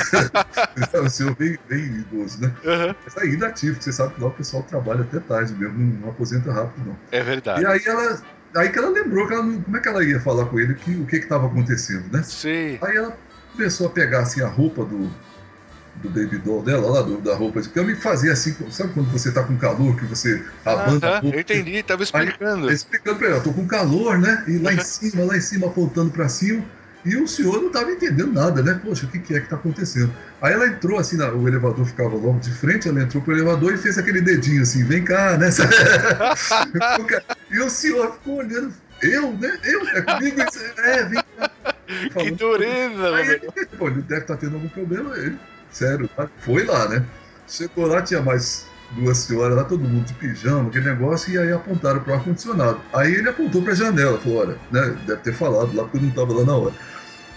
Speaker 3: um senhor bem, bem idoso, né? Uhum. Mas ainda ativo, você sabe que lá o pessoal trabalha até tarde mesmo, não, aposenta rápido, não.
Speaker 4: É verdade.
Speaker 3: E aí ela. Aí que ela lembrou que ela não, como é que ela ia falar com ele que, o que estava acontecendo, né?
Speaker 4: Sim.
Speaker 3: Aí ela começou a pegar assim a roupa do, do baby doll dela, lá do, da roupa de cama, e fazia assim, sabe quando você tá com calor, que você
Speaker 4: abanda ah? Eu entendi, tava explicando.
Speaker 3: Aí, explicando pra ela, tô com calor, né? E lá em cima, lá em cima, apontando para cima. E o senhor não estava entendendo nada, né? Poxa, o que, que é que está acontecendo? Aí ela entrou assim, na, o elevador ficava logo de frente, ela entrou pro elevador e fez aquele dedinho assim, vem cá, né? e o senhor ficou olhando, eu, né? Eu, é comigo? É, vem cá.
Speaker 4: que dureza,
Speaker 3: velho. Pô, ele deve estar tá tendo algum problema. Ele, sério, tá? foi lá, né? Chegou lá, tinha mais duas senhoras lá, todo mundo de pijama, aquele negócio, e aí apontaram para o ar-condicionado. Aí ele apontou para a janela, falou: olha, né, deve ter falado lá porque eu não estava lá na hora.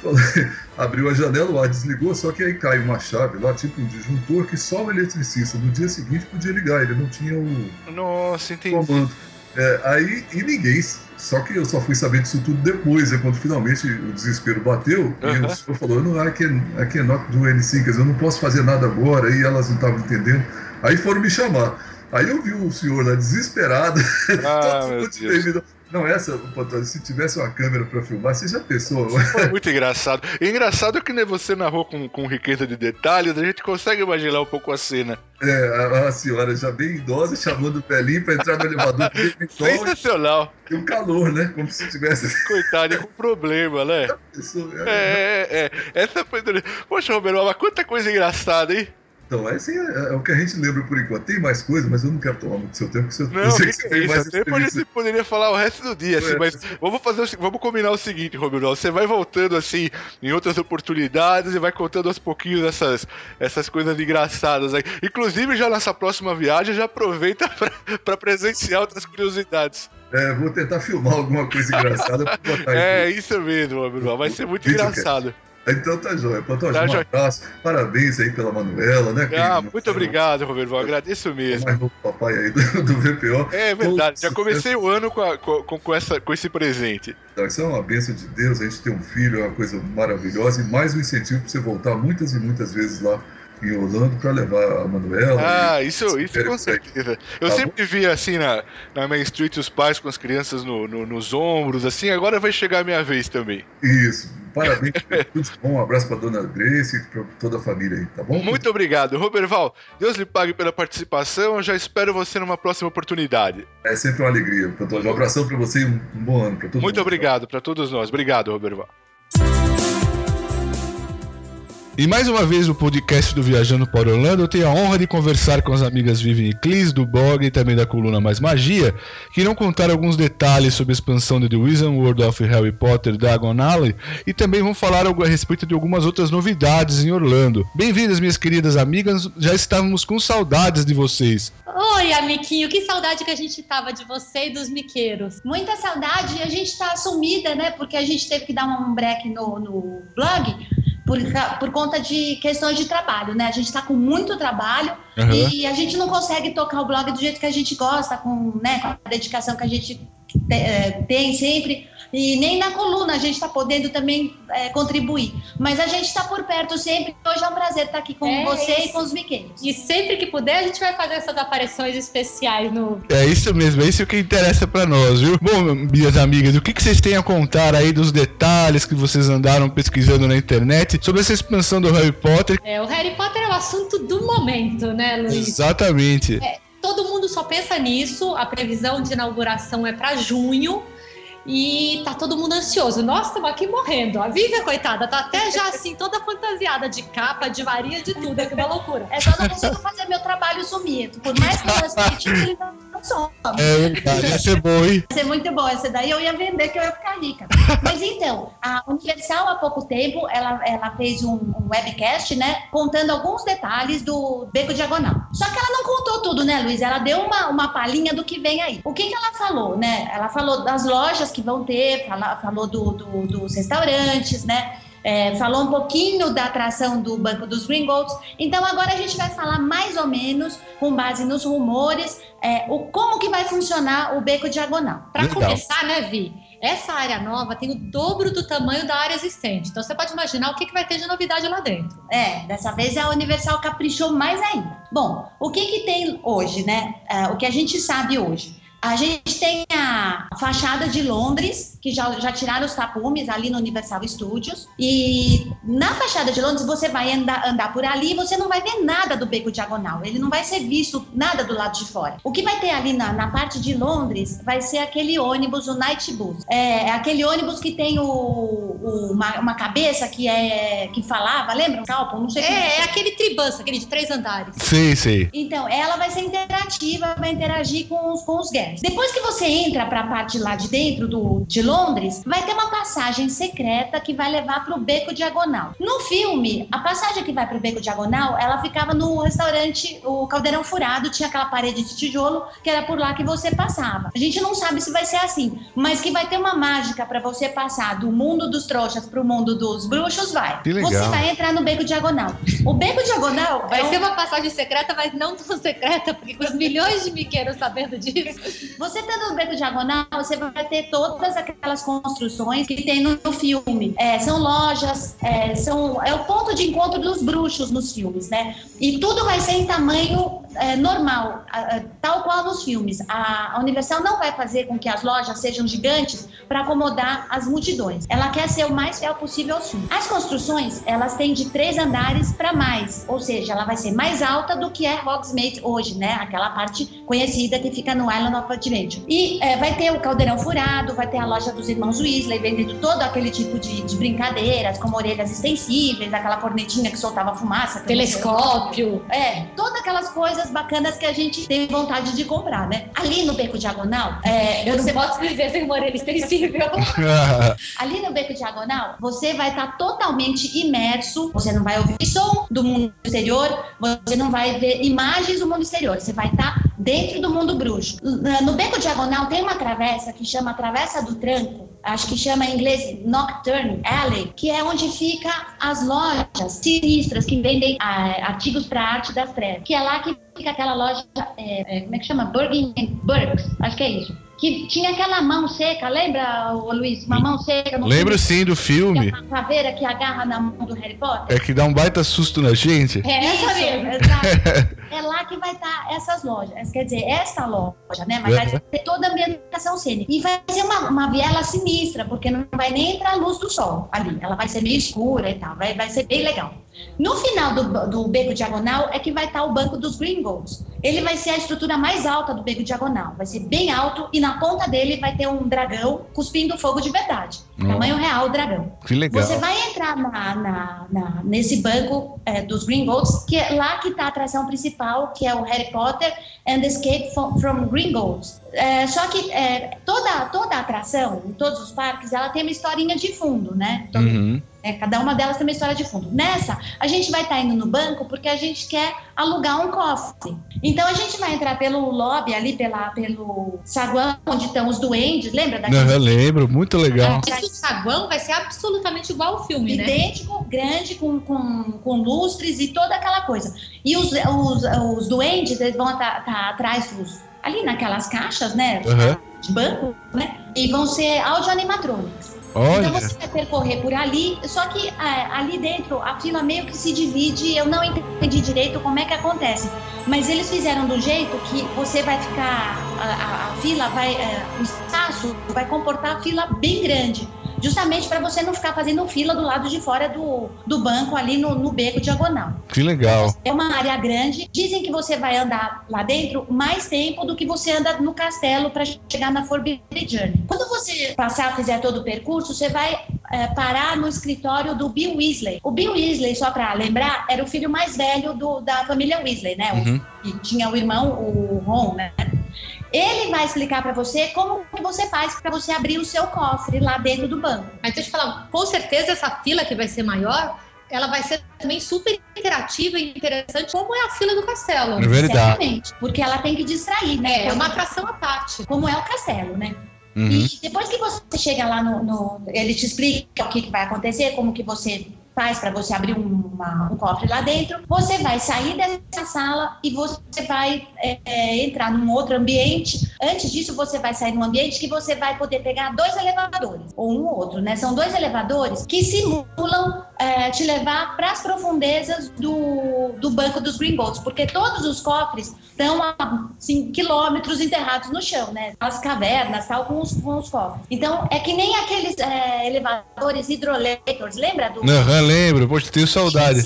Speaker 3: Abriu a janela, o ar desligou, só que aí cai uma chave lá, tipo um disjuntor, que só o eletricista no dia seguinte podia ligar, ele não tinha o
Speaker 2: Nossa, entendi.
Speaker 3: comando. É, aí, e ninguém, só que eu só fui saber disso tudo depois, é quando finalmente o desespero bateu, e
Speaker 2: Aham.
Speaker 3: o senhor falou, não, I, can, I cannot do anything, quer dizer, eu não posso fazer nada agora, e elas não estavam entendendo. Aí foram me chamar. Aí eu vi o senhor lá desesperado,
Speaker 2: Ah,
Speaker 3: todo mundo. Não, essa, Pantone, se tivesse uma câmera pra filmar, você já pensou?
Speaker 2: Foi muito engraçado. E engraçado que nem você narrou com, com riqueza de detalhes, a gente consegue imaginar um pouco a cena.
Speaker 3: É, a, senhora já bem idosa, chamando o Pelinho pra entrar no elevador,
Speaker 2: Sensacional.
Speaker 3: e o calor, né? Como se tivesse
Speaker 2: Coitado, é com problema, né?
Speaker 3: pessoa.
Speaker 2: É, é, é. Essa foi. Poxa, Roberto, mas quanta coisa engraçada, hein?
Speaker 3: Então, esse é, é o que a gente lembra por enquanto. Tem mais coisa, mas eu não quero tomar muito seu tempo, porque eu
Speaker 2: Não,
Speaker 3: eu sei
Speaker 2: que
Speaker 3: você
Speaker 2: é
Speaker 3: tem
Speaker 2: isso?
Speaker 3: mais
Speaker 2: Até a gente poderia falar o resto do dia, assim,
Speaker 3: É.
Speaker 2: mas vamos fazer o vamos combinar o seguinte, Roberto. Você vai voltando assim em outras oportunidades e vai contando aos pouquinhos essas, essas coisas engraçadas aí. Inclusive, já nessa próxima viagem, já aproveita pra presenciar outras curiosidades.
Speaker 3: É, vou tentar filmar alguma coisa engraçada pra botar.
Speaker 2: É isso mesmo, Roberto. Vai ser muito engraçado.
Speaker 3: Então tá jóia. Pantoja,
Speaker 2: Tá
Speaker 3: um
Speaker 2: jóia.
Speaker 3: abraço. Parabéns aí pela Manuela, né?
Speaker 2: Ah, muito obrigado, Roberto. Agradeço mesmo.
Speaker 3: mais novo papai aí do, do VPO.
Speaker 2: É verdade, já comecei o ano com, a- com, com- essa, com esse presente.
Speaker 3: Isso é uma bênção de Deus, a gente ter um filho é uma coisa maravilhosa e mais um incentivo para você voltar muitas e muitas vezes lá em Orlando para levar a Manuela.
Speaker 2: Ah,
Speaker 3: e-
Speaker 2: isso, isso com certeza. Eu
Speaker 3: Tá
Speaker 2: sempre via assim na, na Main Street os pais com as crianças no- no- nos ombros, assim, agora vai chegar a minha vez também.
Speaker 3: Isso, parabéns, tudo bom. Um abraço para dona Grace e para toda a família aí, tá bom?
Speaker 2: Muito obrigado. Roberval, Deus lhe pague pela participação, eu já espero você numa próxima oportunidade.
Speaker 3: É sempre uma alegria. Um abração para você e um, bom ano para todo mundo.
Speaker 2: Muito obrigado para todos nós. Obrigado, Roberval. E mais uma vez no podcast do Viajando para Orlando, eu tenho a honra de conversar com as amigas Vivian e Clis, do blog e também da coluna Mais Magia, que irão contar alguns detalhes sobre a expansão de The Wizard World of Harry Potter Diagon Alley e também vão falar a respeito de algumas outras novidades em Orlando. Bem-vindas, minhas queridas amigas, já estávamos com saudades de vocês.
Speaker 5: Oi, Amiquinho, que saudade que a gente tava de você e dos miqueiros.
Speaker 6: Muita saudade e a gente tá sumida, né? Porque a gente teve que dar um break no, no blog por, por conta de questões de trabalho, né? A gente tá com muito trabalho e a gente não consegue tocar o blog do jeito que a gente gosta, com, né, com a dedicação que a gente te- tem sempre. E nem na coluna a gente está podendo também eh, contribuir. Mas a gente está por perto sempre. Hoje é um prazer estar aqui com
Speaker 5: É
Speaker 6: você
Speaker 5: isso.
Speaker 6: e com os miqueiros.
Speaker 5: E sempre que puder, a gente vai fazer essas aparições especiais no.
Speaker 2: É isso mesmo, é isso que interessa pra nós, viu? Bom, minhas amigas, o que, que vocês têm a contar aí dos detalhes que vocês andaram pesquisando na internet sobre essa expansão do Harry Potter?
Speaker 5: É, o Harry Potter é o assunto do momento, né, Luiz?
Speaker 2: Exatamente.
Speaker 5: Todo mundo só pensa nisso. A previsão de inauguração é pra junho. E tá todo mundo ansioso. Nós estamos aqui morrendo. A Vivian, coitada, tá até já assim, toda fantasiada de capa, de varinha, de tudo. É que uma loucura.
Speaker 6: É só não consigo fazer meu trabalho sumir. Por mais que eu ele não some.
Speaker 2: É verdade, ia ser bom, hein?
Speaker 6: Vai ser muito bom. Essa daí eu ia vender, que eu ia ficar rica. Mas então, a Universal, há pouco tempo, ela, ela fez um, um webcast, né? Contando alguns detalhes do Beco Diagonal. Só que ela não contou tudo, né, Luiz? Ela deu uma, uma palhinha do que vem aí. O que, que ela falou, né? Ela falou das lojas que vão ter, fala- falou do, do- dos restaurantes, né? É, falou um pouquinho da atração do Banco dos Gringotts. Então agora a gente vai falar mais ou menos, com base nos rumores, é, o como que vai funcionar o Beco Diagonal.
Speaker 5: Pra
Speaker 2: Legal.
Speaker 5: começar, né, Vi? Essa área nova tem o dobro do tamanho da área existente. Então você pode imaginar o que, que vai ter de novidade lá dentro.
Speaker 6: É, dessa vez a Universal caprichou mais ainda. Bom, o que que tem hoje, né? É, o que a gente sabe hoje? A gente tem a fachada de Londres, que já, já tiraram os tapumes ali no Universal Studios. E na fachada de Londres, você vai andar, andar por ali e você não vai ver nada do beco diagonal. Ele não vai ser visto nada do lado de fora. O que vai ter ali na, na parte de Londres vai ser aquele ônibus, o Night Bus. É, aquele ônibus que tem o, o- uma, uma cabeça que é que falava, lembra? Um Scalpo, não sei
Speaker 5: É, é aquele tribus, aquele de três andares.
Speaker 2: Sei, sei.
Speaker 6: então, ela vai ser interativa, vai interagir com os, com os guests. Acontece. Depois que você entra para a parte lá de dentro do, de Londres, vai ter uma passagem secreta que vai levar para o Beco Diagonal. No filme, a passagem que vai para o Beco Diagonal, ela ficava no restaurante, o Caldeirão Furado, tinha aquela parede de tijolo que era por lá que você passava. A gente não sabe se vai ser assim, mas que vai ter uma mágica para você passar do mundo dos trouxas para o mundo dos bruxos, vai.
Speaker 4: Que legal.
Speaker 6: Você vai entrar no Beco Diagonal. O Beco Diagonal
Speaker 5: Vai
Speaker 6: é um-
Speaker 5: ser uma passagem secreta, mas não tão secreta, porque com os milhões de miqueiros sabendo disso.
Speaker 6: Você estando no Beco Diagonal, você vai ter todas aquelas construções que tem no, filme. É, são lojas, é, são, é o ponto de encontro dos bruxos nos filmes, né? E tudo vai ser em tamanho é, normal, tal qual nos filmes. A, a Universal não vai fazer com que as lojas sejam gigantes para acomodar as multidões. Ela quer ser o mais fiel possível aos filmes. As construções, elas têm de três andares para mais, ou seja, ela vai ser mais alta do que é Hogsmeade hoje, né? Aquela parte conhecida que fica no Island of Adventure. E é, vai ter o caldeirão furado, vai ter a loja dos irmãos Weasley vendendo todo aquele tipo de, de brincadeiras, como orelhas extensíveis, aquela cornetinha que soltava fumaça.
Speaker 5: Telescópio.
Speaker 6: é, todas aquelas coisas bacanas que a gente tem vontade de comprar, né? Ali no Beco Diagonal, é,
Speaker 5: Eu
Speaker 6: você
Speaker 5: não posso viver sem uma orelha extensível.
Speaker 6: Ali no Beco Diagonal, você vai estar totalmente imerso, você não vai ouvir som do mundo exterior, você não vai ver imagens do mundo exterior, você vai estar dentro do mundo bruxo. No Beco Diagonal tem uma travessa que chama Travessa do Tranco, acho que chama em inglês Nocturne Alley, que é onde fica as lojas sinistras que vendem ah, artigos para arte das trevas, que é lá que fica aquela loja, é, é, como é que chama? Burger Burks, acho que é isso. Que tinha aquela mão seca, lembra, Luiz? Uma mão seca no
Speaker 4: Lembro
Speaker 6: filme,
Speaker 4: sim do
Speaker 6: que é
Speaker 4: filme.
Speaker 6: uma caveira que agarra na mão do Harry Potter.
Speaker 4: É que dá um baita susto na gente.
Speaker 5: É essa
Speaker 6: Isso,
Speaker 5: mesmo.
Speaker 6: exato. é lá que vai estar essas lojas. Quer dizer, esta loja, né? Mas vai
Speaker 4: Uhum.
Speaker 6: ter toda a ambientação cênica. E vai ser uma, uma viela sinistra, porque não vai nem entrar a luz do sol ali. Ela vai ser meio escura e tal. Vai, vai ser bem legal. No final do, do beco diagonal é que vai estar o banco dos Gringotts. Ele vai ser a estrutura mais alta do beco diagonal. Vai ser bem alto e na ponta dele vai ter um dragão cuspindo fogo de verdade.
Speaker 4: Nossa.
Speaker 6: Tamanho real dragão.
Speaker 4: Que legal.
Speaker 6: Você vai entrar na, na- na- nesse banco é, dos Gringotts, que é lá que está a atração principal, que é o Harry Potter and Escape from, from Gringotts. É, só que é, toda, toda atração, em todos os parques, ela tem uma historinha de fundo, né? Todo-
Speaker 4: Uhum.
Speaker 6: é, cada uma delas tem uma história de fundo. Nessa, a gente vai estar indo no banco porque a gente quer alugar um cofre. Então a gente vai entrar pelo lobby ali, pela, pelo saguão onde estão os duendes, lembra
Speaker 4: Não,
Speaker 6: daquele
Speaker 4: eu lembro, muito legal.
Speaker 5: Esse saguão vai ser absolutamente igual ao filme, né?
Speaker 6: idêntico, grande, com, com, com lustres e toda aquela coisa. E os, os, os duendes, eles vão estar atrás dos. ali naquelas caixas, né?
Speaker 4: Uhum.
Speaker 6: De banco, né? E vão ser audioanimatronics. Então
Speaker 4: Olha,
Speaker 6: você vai percorrer por ali, só que é, ali dentro a fila meio que se divide. Eu não entendi direito como é que acontece, mas eles fizeram do jeito que você vai ficar, a, a- a fila vai, é, o espaço vai comportar a fila bem grande, justamente para você não ficar fazendo fila do lado de fora do, do banco ali no, no beco diagonal.
Speaker 4: que legal.
Speaker 6: É uma área grande. Dizem que você vai andar lá dentro mais tempo do que você anda no castelo para chegar na Forbidden Journey. Quando você passar, fizer todo o percurso, você vai é, parar no escritório do Bill Weasley. O Bill Weasley, só para lembrar, era o filho mais velho do- da família Weasley, né? O-
Speaker 4: Uhum.
Speaker 6: E tinha o irmão, o Ron, né? Ele vai explicar para você como que você faz para você abrir o seu cofre lá dentro do banco.
Speaker 5: Mas deixa eu te falar, com certeza essa fila que vai ser maior, ela vai ser também super interativa e interessante, como é a fila do castelo.
Speaker 4: É verdade.
Speaker 6: Certamente, porque ela tem que distrair, né?
Speaker 5: É, é uma atração à parte.
Speaker 6: Como é o castelo, né?
Speaker 4: Uhum.
Speaker 6: E depois que você chega lá no, no- ele te explica o que, que vai acontecer, como que você faz para você abrir um, uma- um cofre lá dentro. Você vai sair dessa sala e você vai é, é, entrar num outro ambiente. Antes disso, você vai sair num ambiente que você vai poder pegar dois elevadores, ou um ou outro, né? São dois elevadores que simulam é, te levar para as profundezas do, do banco dos Gringotts, porque todos os cofres estão a assim, quilômetros enterrados no chão, né? As cavernas, tal, com os, com os cofres. Então, é que nem aqueles é, elevadores hidroelétricos, lembra do...
Speaker 4: Aham, lembro. Poxa, tenho saudade.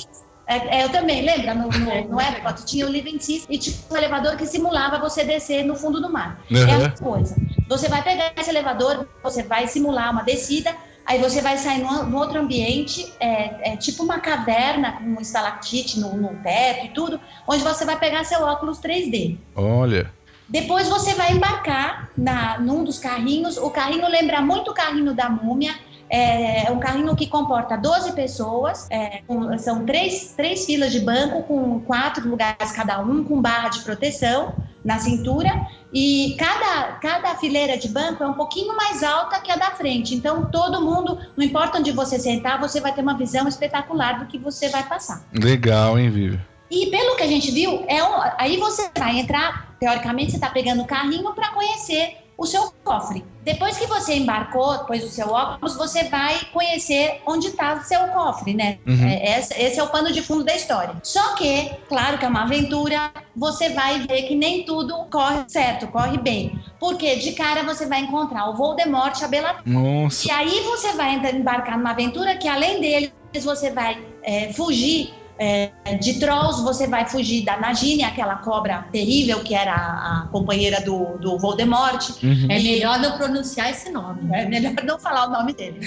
Speaker 6: É, é, eu também, lembra? No, no, no Epcot tinha o Living Seas e tinha um elevador que simulava você descer no fundo do mar. É a
Speaker 4: Aham.
Speaker 6: mesma coisa. Você vai pegar esse elevador, você vai simular uma descida, aí você vai sair num, outro ambiente, é, é tipo uma caverna com um estalactite no, no teto e tudo, onde você vai pegar seu óculos 3D.
Speaker 4: Olha.
Speaker 6: Depois você vai embarcar na, num dos carrinhos. O carrinho lembra muito o carrinho da múmia. É um carrinho que comporta 12 pessoas, é, são três, três filas de banco com quatro lugares cada um, com barra de proteção na cintura. E cada, cada fileira de banco é um pouquinho mais alta que a da frente. Então, todo mundo, não importa onde você sentar, você vai ter uma visão espetacular do que você vai passar.
Speaker 4: Legal, hein, Vivi?
Speaker 6: E pelo que a gente viu, é um, aí você vai entrar, teoricamente, você está pegando o carrinho para conhecer o seu cofre. Depois que você embarcou, depois do seu óculos, você vai conhecer onde está o seu cofre, né? Uhum. É, esse, esse, é o pano de fundo da história. Só que, claro que é uma aventura, você vai ver que nem tudo corre certo, corre bem. Porque de cara você vai encontrar o Voldemort a Bellatrix.
Speaker 4: Nossa.
Speaker 6: E aí você vai embarcar numa aventura que, além deles, você vai é, fugir é, de Trolls, você vai fugir da Nagini, aquela cobra terrível que era a, companheira do, do Voldemort.
Speaker 5: Uhum. É melhor não pronunciar esse nome.
Speaker 6: É melhor não falar o nome dele.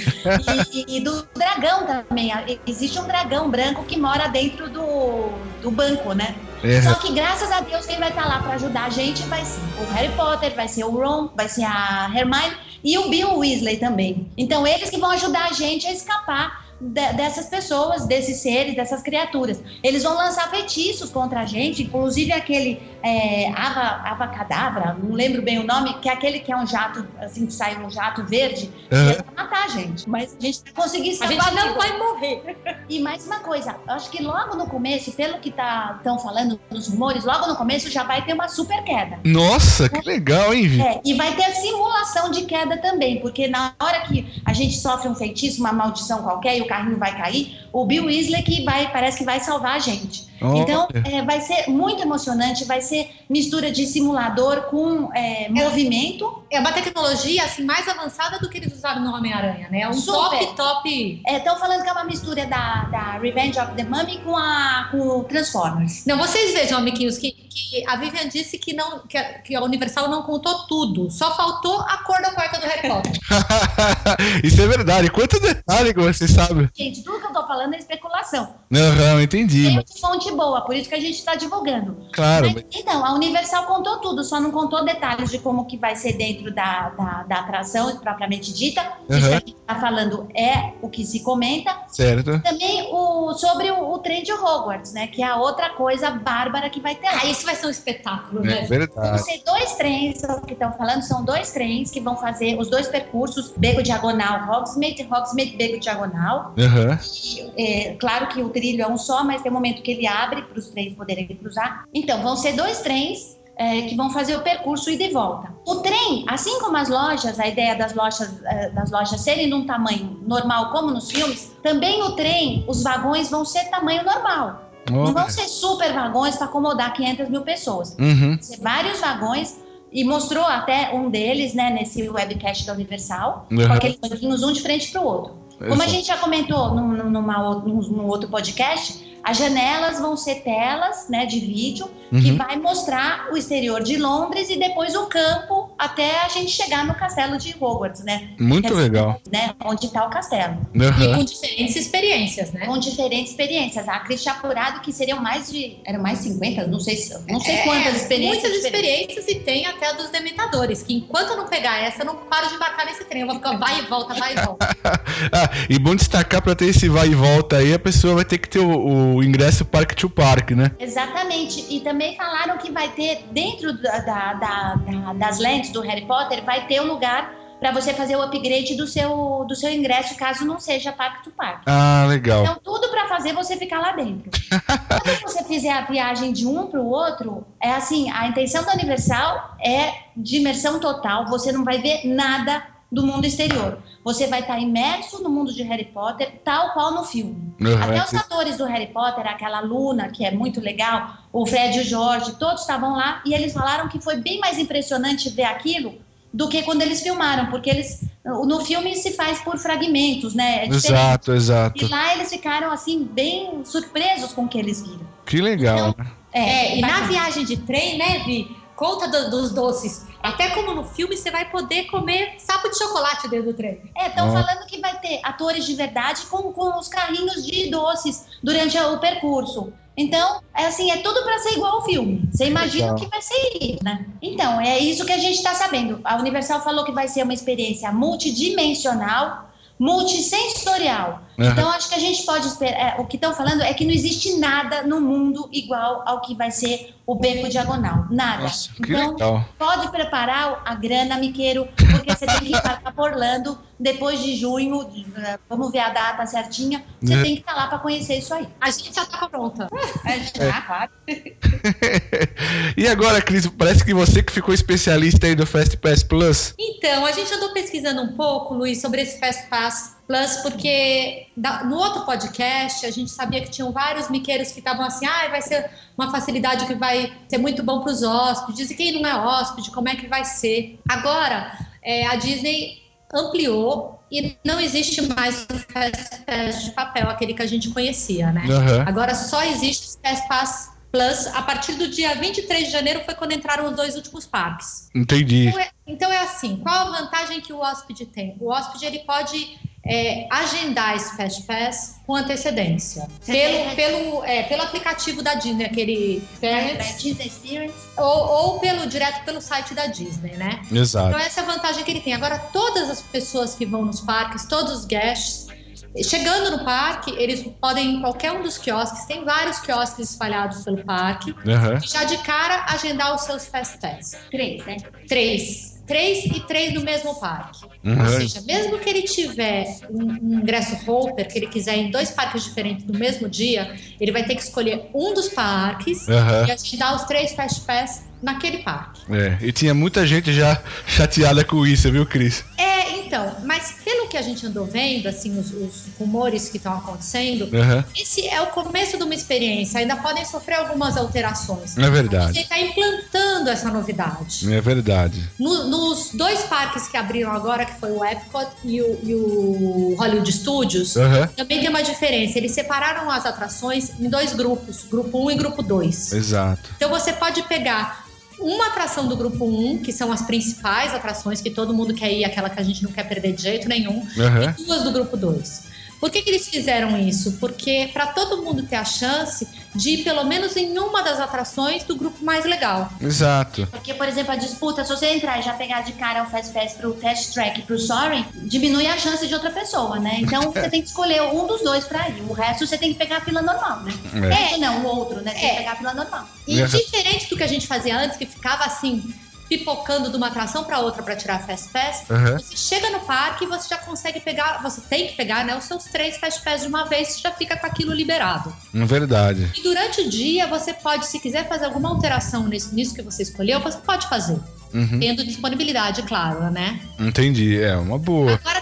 Speaker 6: e, e, do dragão também. Existe um dragão branco que mora dentro do, do banco, né? É. Só que graças a Deus quem vai estar lá para ajudar a gente vai ser o Harry Potter, vai ser o Ron, vai ser a Hermione e o Bill Weasley também. Então eles que vão ajudar a gente a escapar de, dessas pessoas, desses seres, dessas criaturas. Eles vão lançar feitiços contra a gente, inclusive aquele é, Ava, Ava Cadavra, não lembro bem o nome, que é aquele que é um jato, assim, que sai um jato verde, uhum. que vai matar a gente. Mas a gente vai conseguir
Speaker 5: salvar. A gente não vai morrer.
Speaker 6: E mais uma coisa, acho que logo no começo, pelo que estão tá, falando nos rumores, logo no começo já vai ter uma super queda.
Speaker 4: Nossa, que legal, hein, Vi?
Speaker 6: É, e vai ter simulação de queda também, porque na hora que a gente sofre um feitiço, uma maldição qualquer e o carrinho vai cair, o Bill Weasley que vai, parece que vai salvar a gente. Oh, então, é, vai ser muito emocionante, vai ser mistura de simulador com é, é, movimento.
Speaker 5: É uma tecnologia assim, mais avançada do que eles usaram no Homem-Aranha, né? Um Super. top, top.
Speaker 6: Estão é, falando que é uma mistura da, da Revenge of the Mummy com a com Transformers.
Speaker 5: Não, vocês vejam, amiguinhos, que, que a Vivian disse que, não, que a, que, a, Universal não contou tudo. Só faltou a cor da porta do Harry Potter.
Speaker 4: Isso é verdade. Quanto detalhe que você sabe.
Speaker 6: Gente, tudo que eu tô falando é especulação.
Speaker 4: Aham, uhum, entendi.
Speaker 6: Tem fonte boa, por isso que a gente está divulgando.
Speaker 4: Claro.
Speaker 6: Mas, então, a Universal contou tudo, só não contou detalhes de como que vai ser dentro da, da, da atração propriamente dita. Uhum. Isso que a gente está falando é o que se comenta.
Speaker 4: Certo.
Speaker 6: Também o, sobre o, o trem de Hogwarts, né? Que é a outra coisa bárbara que vai ter
Speaker 5: lá. Ah, isso vai ser um espetáculo, né?
Speaker 4: É verdade.
Speaker 6: Vão ser dois trens, o que estão falando, são dois trens que vão fazer os dois percursos, Bego Diagonal, Hogsmeade, Hogsmeade, Bego Diagonal.
Speaker 4: Uhum.
Speaker 6: E, é, claro que o trilho é um só, mas tem um momento que ele abre para os trens poderem cruzar. Então, vão ser dois trens é, que vão fazer o percurso e de volta. O trem, assim como as lojas, a ideia das lojas, é, das lojas serem de um tamanho normal, como nos filmes, também o trem, os vagões vão ser tamanho normal. Oh. Não vão ser super vagões para acomodar 500 mil pessoas.
Speaker 4: Uhum.
Speaker 6: Vão ser vários vagões e mostrou até um deles, né, nesse webcast da Universal, uhum. com aqueles banquinhos um de frente para o outro. Como a gente já comentou num, numa, num, num outro podcast, as janelas vão ser telas né, de vídeo uhum. que vai mostrar o exterior de Londres e depois o campo até a gente chegar no castelo de Hogwarts, né?
Speaker 4: Muito legal.
Speaker 6: Né, onde está o castelo.
Speaker 5: Uhum. E com diferentes experiências, né?
Speaker 6: Com diferentes experiências. A Cris tinha apurado que seriam mais de. Eram mais 50, não sei, não sei é, quantas experiências.
Speaker 5: Muitas experiências e tem até a dos dementadores, que enquanto eu não pegar essa, eu não paro de embarcar nesse trem. Eu vou ficar vai e volta, vai e volta.
Speaker 4: ah, e bom destacar para ter esse vai e volta aí, a pessoa vai ter que ter o, o o ingresso Park to Park, né?
Speaker 6: Exatamente. E também falaram que vai ter, dentro da, da, da, das lentes do Harry Potter, vai ter um lugar para você fazer o upgrade do seu, do seu ingresso, caso não seja Park to Park.
Speaker 4: Ah, legal.
Speaker 6: Então, tudo para fazer você ficar lá dentro. Quando você fizer a viagem de um para o outro, é assim, a intenção da Universal é de imersão total, você não vai ver nada do mundo exterior. Você vai estar imerso no mundo de Harry Potter, tal qual no filme. Uhum. Até os atores do Harry Potter, aquela Luna, que é muito legal, o Fred e o Jorge, todos estavam lá e eles falaram que foi bem mais impressionante ver aquilo do que quando eles filmaram, porque eles no filme se faz por fragmentos, né?
Speaker 4: É exato, exato.
Speaker 6: E lá eles ficaram assim bem surpresos com o que eles viram.
Speaker 4: Que legal. Então,
Speaker 5: né? é, é, e na viagem de trem, né, Vi? Conta do, dos doces até como no filme, você vai poder comer sapo de chocolate dentro do trem.
Speaker 6: É, estão ah. falando que vai ter atores de verdade com, com os carrinhos de doces durante o percurso. Então, é assim, é tudo para ser igual ao filme. Você imagina o que vai ser, né? Então, é isso que a gente está sabendo. A Universal falou que vai ser uma experiência multidimensional, multissensorial. Uhum. Então, acho que a gente pode esperar. É, o que estão falando é que não existe nada no mundo igual ao que vai ser o beco diagonal. Nada. Nossa, então, legal. pode preparar a grana, Miqueiro, porque você tem que ir para Orlando depois de junho. Eh, vamos ver a data certinha. Você é. tem que estar tá lá para conhecer isso aí.
Speaker 5: A gente já está pronta. É,
Speaker 6: já, claro.
Speaker 4: e agora, Cris, parece que você que ficou especialista aí do Fast Pass Plus.
Speaker 5: Então, a gente andou pesquisando um pouco, Luiz, sobre esse Fast Pass Plus, porque no outro podcast a gente sabia que tinham vários miqueiros que estavam assim, ah, vai ser uma facilidade que vai ser muito bom para os hóspedes, e quem não é hóspede, como é que vai ser? Agora, é, a Disney ampliou e não existe mais o Fast Pass de papel, aquele que a gente conhecia, né? Uhum. Agora só existe o Fast Pass Plus a partir do dia 23 de janeiro foi quando entraram os dois últimos parques.
Speaker 4: Entendi.
Speaker 5: Então é, então é assim, qual a vantagem que o hóspede tem? O hóspede ele pode é, agendar esse Fast Pass com antecedência. Pelo, pelo, é, pelo aplicativo da Disney, aquele
Speaker 6: Disney Experience.
Speaker 5: Ou, ou pelo, direto pelo site da Disney, né?
Speaker 4: Exato.
Speaker 5: Então essa é a vantagem que ele tem. Agora, todas as pessoas que vão nos parques, todos os guests, Chegando no parque, eles podem ir em qualquer um dos quiosques, tem vários quiosques espalhados pelo parque,
Speaker 4: uhum.
Speaker 5: já de cara agendar os seus Fast Pass.
Speaker 6: Três, né?
Speaker 5: Três três e três no mesmo parque. Uhum. Ou seja, mesmo que ele tiver um, ingresso holder, que ele quiser em dois parques diferentes no mesmo dia, ele vai ter que escolher um dos parques uhum. e agendar os três Fast Pass naquele parque.
Speaker 4: É, e tinha muita gente já chateada com isso, viu, Cris?
Speaker 5: É, então, mas pelo que a gente andou vendo, assim, os, os rumores que estão acontecendo, uhum. esse é o começo de uma experiência, ainda podem sofrer algumas alterações.
Speaker 4: É verdade.
Speaker 5: Gente está implantando essa novidade.
Speaker 4: É verdade.
Speaker 5: No, nos dois parques que abriram agora, que foi o Epcot e o, e o Hollywood Studios, uhum. também tem uma diferença. Eles separaram as atrações em dois grupos, grupo 1 um e grupo 2.
Speaker 4: Exato.
Speaker 5: Então você pode pegar uma atração do grupo 1, que são as principais atrações que todo mundo quer ir, aquela que a gente não quer perder de jeito nenhum, uhum. e duas do grupo 2. Por que, que eles fizeram isso? Porque para todo mundo ter a chance de ir pelo menos em uma das atrações do grupo mais legal.
Speaker 4: Exato.
Speaker 6: Porque, por exemplo, a disputa, se você entrar e já pegar de cara o Fast Pass pro Test Track e pro Soaring, diminui a chance de outra pessoa, né? Então você tem que escolher um dos dois para ir. O resto você tem que pegar a fila normal, né? É. Não, o outro, né? Você é. tem que pegar a fila normal.
Speaker 5: E diferente do que a gente fazia antes, que ficava assim, pipocando de uma atração para outra para tirar Fast Pass, uhum. você chega no parque e você já consegue pegar, você tem que pegar né, os seus três Fast Pass de uma vez, você já fica com aquilo liberado.
Speaker 4: É verdade.
Speaker 5: E durante o dia você pode, se quiser fazer alguma alteração nisso, nisso que você escolheu, você pode fazer. Uhum. Tendo disponibilidade, claro, né?
Speaker 4: Entendi, é uma boa.
Speaker 5: Agora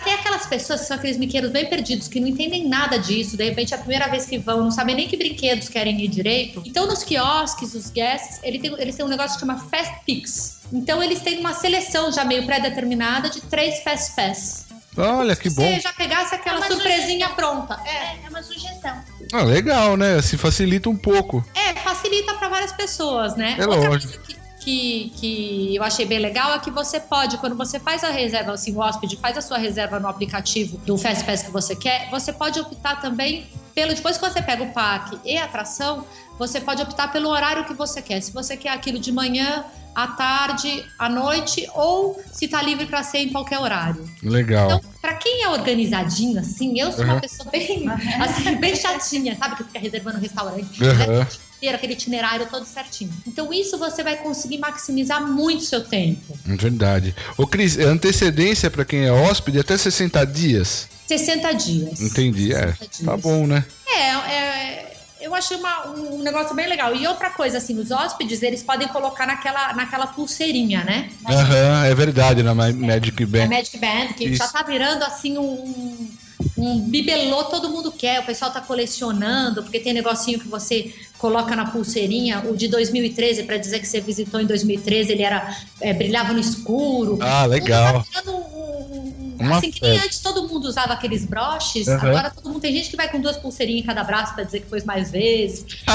Speaker 5: pessoas que são aqueles miqueiros bem perdidos, que não entendem nada disso, de repente é a primeira vez que vão, não sabem nem que brinquedos querem ir direito. Então nos quiosques, os guests, eles têm, eles têm um negócio que chama Fast Picks. Então eles têm uma seleção já meio pré-determinada de três Fast Pass.
Speaker 4: Olha, que bom. Você
Speaker 5: já pegasse aquela é surpresinha
Speaker 6: sugestão.
Speaker 5: pronta.
Speaker 6: É. é, é uma sugestão.
Speaker 4: Ah, legal, né? Se facilita um pouco.
Speaker 5: É, facilita para várias pessoas, né?
Speaker 4: É Outra lógico.
Speaker 5: Que, que, eu achei bem legal é que você pode, quando você faz a reserva, assim, o hóspede faz a sua reserva no aplicativo do Fast Pass que você quer, você pode optar também pelo. Depois que você pega o parque e a atração, você pode optar pelo horário que você quer. Se você quer aquilo de manhã, à tarde, à noite, ou se está livre para ser em qualquer horário.
Speaker 4: Legal. Então,
Speaker 5: para quem é organizadinho, assim, eu sou uhum. uma pessoa bem, assim, bem chatinha, sabe? Que fica reservando restaurante. Uhum. Aquele itinerário todo certinho. Então, isso você vai conseguir maximizar muito seu tempo.
Speaker 4: É verdade. Ô, Cris, é antecedência para quem é hóspede até 60 dias?
Speaker 5: 60 dias.
Speaker 4: Entendi, 60 é. Dias. Tá bom, né?
Speaker 5: É, é eu achei uma, um negócio bem legal. E outra coisa, assim, os hóspedes, eles podem colocar naquela, naquela pulseirinha, né?
Speaker 4: Aham, uhum, é verdade, na Magic Band.
Speaker 5: Na Magic Band, que Isso. já tá virando, assim, um, um bibelô todo mundo quer. O pessoal tá colecionando, porque tem negocinho que você coloca na pulseirinha. O de 2013, para dizer que você visitou em 2013, ele era é, brilhava no escuro.
Speaker 4: Ah, legal.
Speaker 5: Tá um, um uma assim, que nem antes todo mundo usava aqueles broches, uhum. agora todo mundo tem gente que vai com duas pulseirinhas em cada braço para dizer que foi mais vezes.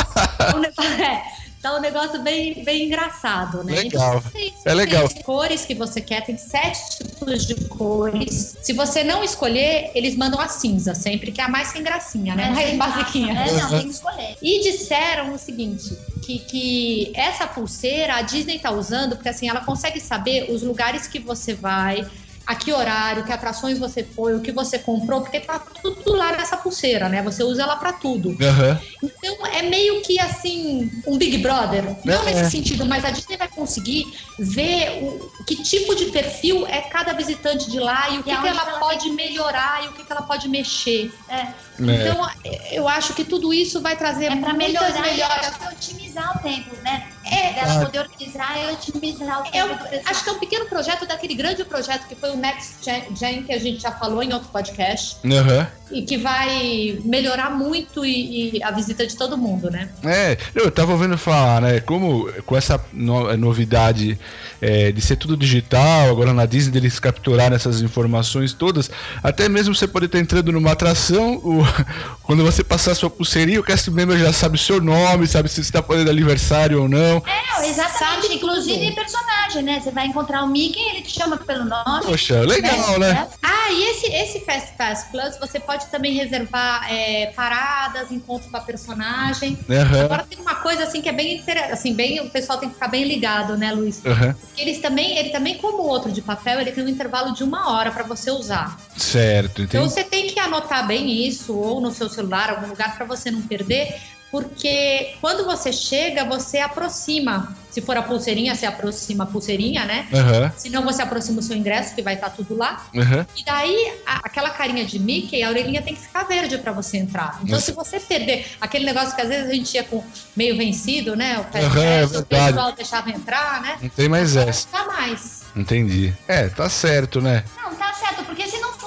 Speaker 5: então, é, tá um negócio bem, bem engraçado, né?
Speaker 4: Legal. Então, é legal.
Speaker 5: Tem cores que você quer, tem sete tipos de cores. Se você não escolher, eles mandam a cinza, sempre que é a mais sem gracinha, né?
Speaker 6: É,
Speaker 5: mais basiquinha.
Speaker 6: É, não, tem que escolher.
Speaker 5: E disseram o seguinte: que, que essa pulseira a Disney tá usando, porque assim, ela consegue saber os lugares que você vai, a que horário, que atrações você foi, o que você comprou, porque tá tudo lá nessa pulseira, né? Você usa ela para tudo.
Speaker 4: Aham.
Speaker 5: Então é meio que assim, um Big Brother. Não
Speaker 4: É.
Speaker 5: nesse sentido, mas a Disney vai conseguir ver o, que tipo de perfil é cada visitante de lá e o que,
Speaker 6: E
Speaker 5: que
Speaker 6: aonde
Speaker 5: ela
Speaker 6: ela
Speaker 5: pode melhorar e o que, que ela pode mexer.
Speaker 6: É,
Speaker 4: É.
Speaker 5: Então, eu acho que tudo isso vai trazer
Speaker 6: é pra
Speaker 5: muitas
Speaker 6: melhorar e
Speaker 5: melhoras.
Speaker 6: que otimizar o tempo, né?
Speaker 5: É,
Speaker 6: Dela
Speaker 4: Ah.
Speaker 6: poder organizar e otimizar o tempo
Speaker 5: Eu acho que é um pequeno projeto daquele grande projeto que foi o Gen, Gen, que a gente já falou em outro podcast,
Speaker 4: Aham.
Speaker 5: E que vai melhorar muito e, e a visita de todo mundo, né?
Speaker 4: É, eu tava ouvindo falar, né? Como com essa no- novidade é, de ser tudo digital, agora na Disney eles capturaram essas informações todas, até mesmo você pode estar entrando numa atração, o- quando você passar a sua pulseirinha, o cast member já sabe o seu nome, sabe se você está fazendo aniversário ou não.
Speaker 6: É, exatamente.
Speaker 5: Sabe
Speaker 6: Inclusive
Speaker 5: tudo.
Speaker 6: personagem, né? Você vai encontrar o Mickey, ele te chama pelo nome.
Speaker 4: Poxa, legal, né?
Speaker 5: Ah, e esse, esse Fast Pass Plus, você pode também reservar é, paradas, encontros com a personagem.
Speaker 4: Aham,
Speaker 5: Agora tem uma coisa assim que é bem interessante, assim, bem, o pessoal tem que ficar bem ligado, né, Luiz? Porque eles também, ele também, como o outro de papel, ele tem um intervalo de uma hora para você usar.
Speaker 4: certo,
Speaker 5: Então
Speaker 4: entendi.
Speaker 5: você tem que anotar bem isso, ou no seu celular, algum lugar, para você não perder, porque quando você chega, você aproxima. Se for a pulseirinha, você aproxima a pulseirinha, né?
Speaker 4: Aham,
Speaker 5: Se não, você aproxima o seu ingresso, que vai estar tudo lá.
Speaker 4: aham.
Speaker 5: E daí, a- aquela carinha de Mickey, a orelhinha tem que ficar verde para você entrar. Então,
Speaker 4: Nossa.
Speaker 5: se você perder aquele negócio que às vezes a gente ia com meio vencido, né? O pé
Speaker 4: Aham, é
Speaker 5: o pessoal deixava entrar, né?
Speaker 4: Não tem mais essa.
Speaker 5: Não dá mais.
Speaker 4: Entendi. É, tá certo, né?
Speaker 6: Não, tá certo, porque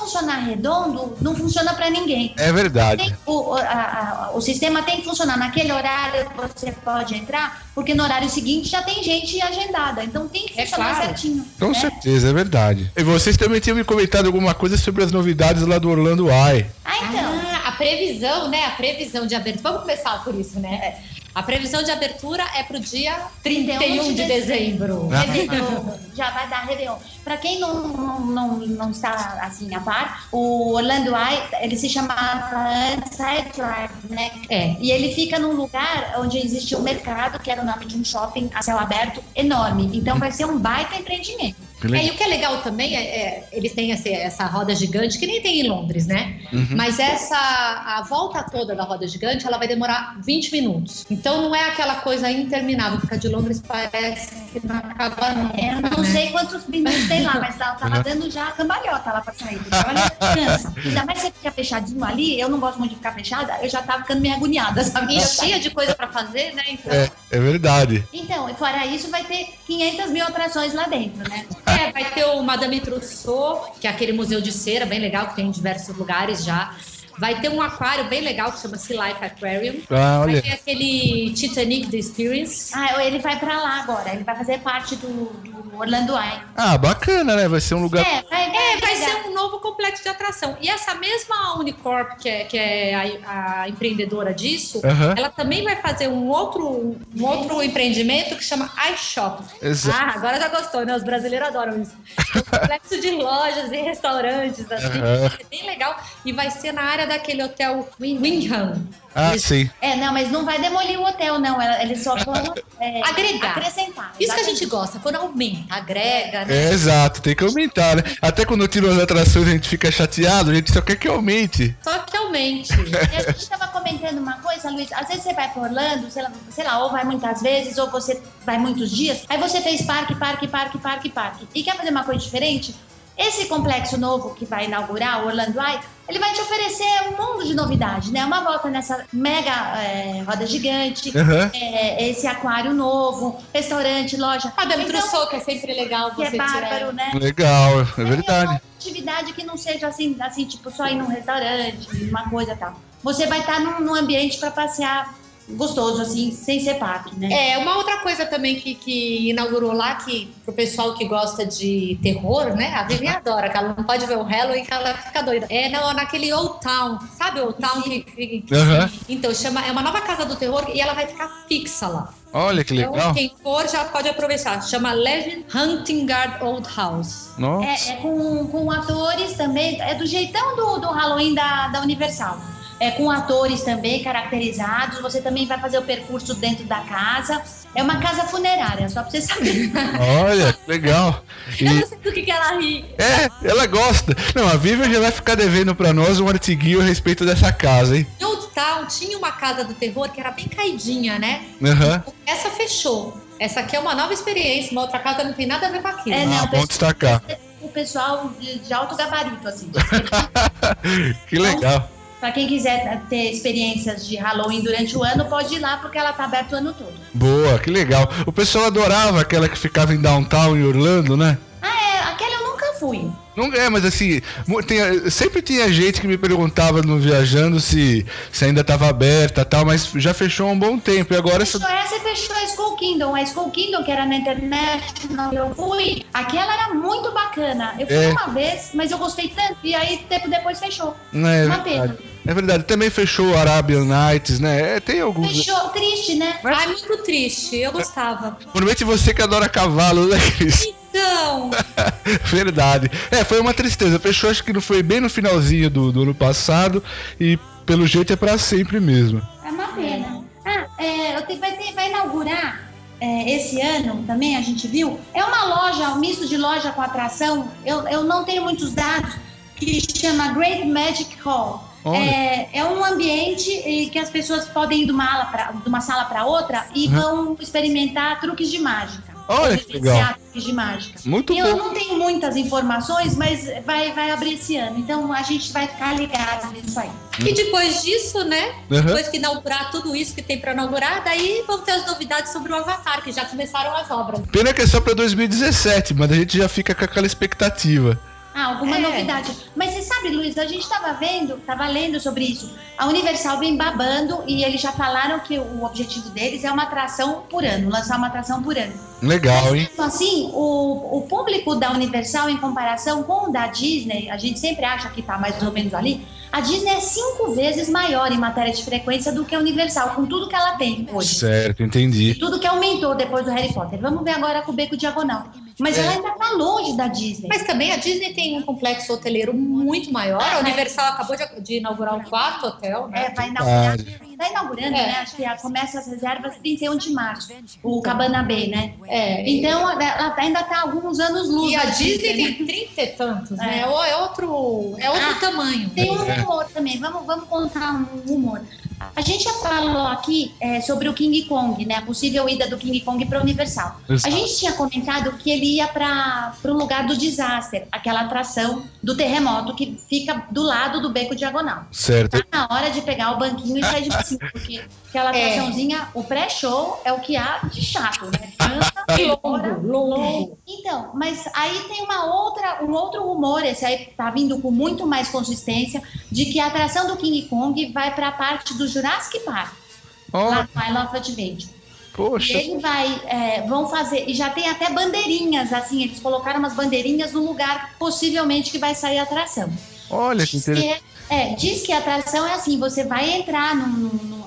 Speaker 6: funcionar redondo, não funciona pra ninguém.
Speaker 4: É verdade.
Speaker 6: Tem- o, a- a- o sistema tem que funcionar naquele horário, você pode entrar, porque no horário seguinte já tem gente agendada. Então tem que
Speaker 5: É
Speaker 6: funcionar
Speaker 5: claro.
Speaker 6: certinho.
Speaker 4: Com
Speaker 6: né?
Speaker 4: certeza, é verdade. E vocês também tinham me comentado alguma coisa sobre as novidades lá do Orlando Eye.
Speaker 6: Ah, então.
Speaker 5: Ah, a previsão, né? A previsão de abertura. Vamos começar por isso, né? A previsão de abertura é pro dia 31 de dezembro.
Speaker 4: Ah.
Speaker 6: Réveillon. Já vai dar Réveillon. Pra quem não, não, não, não está assim a par, o Orlando Eye, ele se chamava antes Side Drive, né?
Speaker 5: É.
Speaker 6: E ele fica num lugar onde existe um mercado, que era o nome de um shopping a céu aberto enorme. Então vai ser um baita empreendimento.
Speaker 5: É, e o que é legal também é, é, eles têm esse- essa roda gigante que nem tem em Londres, né?
Speaker 4: Uhum.
Speaker 5: Mas essa a volta toda da roda gigante, ela vai demorar 20 minutos. Então não é aquela coisa interminável, porque a de Londres parece que não acaba nunca.
Speaker 6: Eu não
Speaker 5: né?
Speaker 6: sei quantos minutos tem lá, mas ela tava
Speaker 4: Uhum.
Speaker 6: dando já a cambalhota lá pra sair. Olha. Ainda mais você fica fechadinho ali, eu não gosto muito de ficar fechada, eu já tava ficando meio agoniada, sabe?
Speaker 5: E cheia de coisa pra fazer, né? Então,
Speaker 4: É, é verdade.
Speaker 6: Então, e fora isso, vai ter 500 mil atrações lá dentro, né?
Speaker 5: É, vai ter o Madame Trousseau, que é aquele museu de cera bem legal, que tem em diversos lugares já. Vai ter um aquário bem legal que chama Sea Life Aquarium.
Speaker 4: Ah,
Speaker 5: Vai
Speaker 4: olha.
Speaker 5: ter aquele Titanic The Experience.
Speaker 6: Ah, ele vai pra lá agora, ele vai fazer parte do, do Orlando Eye.
Speaker 4: Ah, bacana, né? Vai ser um lugar.
Speaker 6: É, vai,
Speaker 5: É, vai ser um novo complexo de atração. E essa mesma Unicorp, que é, que é a, a empreendedora disso, ela também vai fazer um outro, um outro empreendimento que chama iShop.
Speaker 4: Exato.
Speaker 5: Ah, agora já gostou, né? Os brasileiros adoram isso. Um complexo de lojas e restaurantes, assim, é bem legal. E vai ser na área daquele hotel Win- Windham.
Speaker 4: Ah,
Speaker 5: Eles-
Speaker 4: sim.
Speaker 6: É, não, mas não vai demolir o hotel, não. Eles só vão é,
Speaker 5: Agregar.
Speaker 6: acrescentar.
Speaker 5: Isso que a gente gosta, quando aumenta, agrega, né?
Speaker 4: É, exato, tem que aumentar, né? Até quando tiram as atrações a gente fica chateado, a gente só quer que aumente.
Speaker 5: Só que aumente.
Speaker 6: E a gente estava comentando uma coisa, Luiz. Às vezes você vai para Orlando, sei lá, sei lá, ou vai muitas vezes, ou você vai muitos dias. Aí você fez parque, parque, parque, parque, parque. E quer fazer uma coisa diferente? Esse complexo novo que vai inaugurar, o Orlando Eye, ele vai te oferecer um mundo de novidade, né? Uma volta nessa mega é, roda gigante,
Speaker 4: Aham.
Speaker 6: é, esse aquário novo, restaurante, loja.
Speaker 5: Madame
Speaker 6: Então,
Speaker 5: Trousseau, que é sempre legal
Speaker 6: que
Speaker 5: você
Speaker 6: é bárbaro,
Speaker 5: tirar.
Speaker 6: né?
Speaker 4: Legal, é
Speaker 6: É
Speaker 4: verdade.
Speaker 6: uma atividade que não seja assim, assim, tipo, só ir num restaurante, uma coisa e tal. Você vai estar num, num ambiente para passear gostoso, assim, sem ser parque, né?
Speaker 5: É, uma outra coisa também que, que inaugurou lá, que pro pessoal que gosta de terror, né? A Vivi adora, que ela não pode ver o Halloween, que ela fica doida. É no, naquele Old Town, sabe Old Town? Que, que, que-
Speaker 2: Aham.
Speaker 5: Então, chama, é uma nova casa do terror e ela vai ficar fixa lá.
Speaker 2: Olha que legal.
Speaker 5: Então, quem for já pode aproveitar. Chama Legend Hunting Guard Old House.
Speaker 2: Nossa.
Speaker 6: É, é com, com atores também, é do jeitão do, do Halloween da, da Universal. É com atores também caracterizados, você também vai fazer o percurso dentro da casa. É uma casa funerária, só pra você saber.
Speaker 2: Olha, que legal.
Speaker 6: Eu
Speaker 2: E,
Speaker 6: não sei do que, que ela ri.
Speaker 2: é, ela gosta. Não, a Vivian já vai ficar devendo pra nós um artiguinho a respeito dessa casa, hein?
Speaker 5: Town tinha uma casa do terror que era bem caidinha, né?
Speaker 2: Aham.
Speaker 5: Essa fechou. Essa aqui é uma nova experiência, uma outra casa não tem nada a ver com aquilo.
Speaker 6: É,
Speaker 2: Ah,
Speaker 6: não,
Speaker 2: bom destacar.
Speaker 6: O pessoal de, de alto gabarito, assim.
Speaker 2: Que legal.
Speaker 6: Pra quem quiser ter experiências de Halloween durante o ano, pode ir lá, porque ela tá aberta o ano todo.
Speaker 2: Boa, que legal. O pessoal adorava aquela que ficava em downtown em Orlando, né?
Speaker 6: Ah, é, aquela eu nunca fui.
Speaker 2: Não é, mas assim, tem- sempre tinha gente que me perguntava no viajando se, se ainda estava aberta e tal, mas já fechou há um bom tempo. E agora essa.
Speaker 6: Fechou essa e fechou a Skull Kingdom. A Skull Kingdom, que era na internet, não eu fui. Aquela era muito bacana. Eu fui
Speaker 2: É.
Speaker 6: uma vez, mas eu gostei tanto. E aí, tempo depois, fechou.
Speaker 2: Não, é
Speaker 6: Uma
Speaker 2: verdade.
Speaker 6: pena.
Speaker 2: É verdade. Também fechou o Arabian Nights, né? É, tem alguns.
Speaker 6: Fechou. Triste, né?
Speaker 5: Ai, muito triste. Eu gostava.
Speaker 2: Normalmente você que adora cavalo, né, Cris?
Speaker 5: Então,
Speaker 2: Verdade. É, foi uma tristeza. Fechou, acho que não foi bem no finalzinho do, do ano passado e pelo jeito é pra sempre mesmo.
Speaker 6: É uma pena. Ah, é, tenho- vai, ter- vai inaugurar é, esse ano também, a gente viu. É uma loja, um misto de loja com atração. Eu, eu não tenho muitos dados, que chama Great Magic Hall. É, é um ambiente em que as pessoas podem ir de uma, pra- de uma sala para outra e
Speaker 2: Uhum.
Speaker 6: vão experimentar truques de mágica.
Speaker 2: Olha que legal.
Speaker 6: de mágica.
Speaker 2: Muito
Speaker 6: E eu
Speaker 2: bom.
Speaker 6: não tenho muitas informações, mas vai, vai abrir esse ano. Então a gente vai ficar ligado nisso aí.
Speaker 5: e depois disso, né?
Speaker 2: Aham.
Speaker 5: Depois que inaugurar tudo isso que tem pra inaugurar, daí vão ter as novidades sobre o Avatar, que já começaram as obras.
Speaker 2: Pena que é só pra 2017, mas a gente já fica com aquela expectativa.
Speaker 6: Ah, alguma
Speaker 5: É.
Speaker 6: novidade. Mas você sabe, Luiz, a gente estava vendo, estava lendo sobre isso. A Universal vem babando e eles já falaram que o objetivo deles é uma atração por ano, lançar uma atração por ano.
Speaker 2: Legal, hein?
Speaker 6: Então, assim, o, o público da Universal em comparação com o da Disney, a gente sempre acha que tá mais ou menos ali. A Disney é cinco vezes maior em matéria de frequência do que a Universal, com tudo que ela tem hoje.
Speaker 2: Certo, entendi.
Speaker 6: Tudo que aumentou depois do Harry Potter. Vamos ver agora com o Beco Diagonal. Mas
Speaker 2: É.
Speaker 6: ela ainda tá longe da Disney.
Speaker 5: Mas também a Disney tem um complexo hoteleiro muito maior. A Universal acabou de, de inaugurar o quarto hotel, né?
Speaker 6: É, vai inaugurar.
Speaker 2: Verdade.
Speaker 6: Tá inaugurando,
Speaker 5: É.
Speaker 6: né? Acho que começa as reservas 31 de março. O Cabana Bay, né?
Speaker 5: É,
Speaker 6: Então, ela ainda tá alguns anos luz.
Speaker 5: E a Disney
Speaker 6: né?
Speaker 5: tem trinta e tantos,
Speaker 6: É.
Speaker 5: né? É o- é outro, é outro
Speaker 6: Ah,
Speaker 5: tamanho.
Speaker 6: Tem um
Speaker 2: É.
Speaker 6: rumor também, vamos, vamos contar um rumor. A gente já falou aqui é, sobre o King Kong, né? A possível ida do King Kong para Universal. A
Speaker 2: Exato.
Speaker 6: gente tinha comentado que ele ia para o lugar do desastre, aquela atração do terremoto que fica do lado do beco diagonal.
Speaker 2: Certo.
Speaker 6: Tá na hora de pegar o banquinho e sair de cima, porque aquela
Speaker 5: É.
Speaker 6: atraçãozinha, o pré-show é o que há de chato, né? Canta, chora,
Speaker 5: Longo, longo.
Speaker 6: então, mas aí tem uma outra, um outro rumor, esse aí tá vindo com muito mais consistência, de que a atração do King Kong vai para a parte do Jurassic Park,
Speaker 2: Ó,
Speaker 6: lá no Isle of Adventure. E
Speaker 2: poxa.
Speaker 6: ele vai, é, vão fazer, e já tem até bandeirinhas, assim, eles colocaram umas bandeirinhas no lugar, possivelmente, que vai sair a atração.
Speaker 2: Olha que
Speaker 6: Diz que
Speaker 2: interessante.
Speaker 6: é, é, diz que a atração é assim, você vai entrar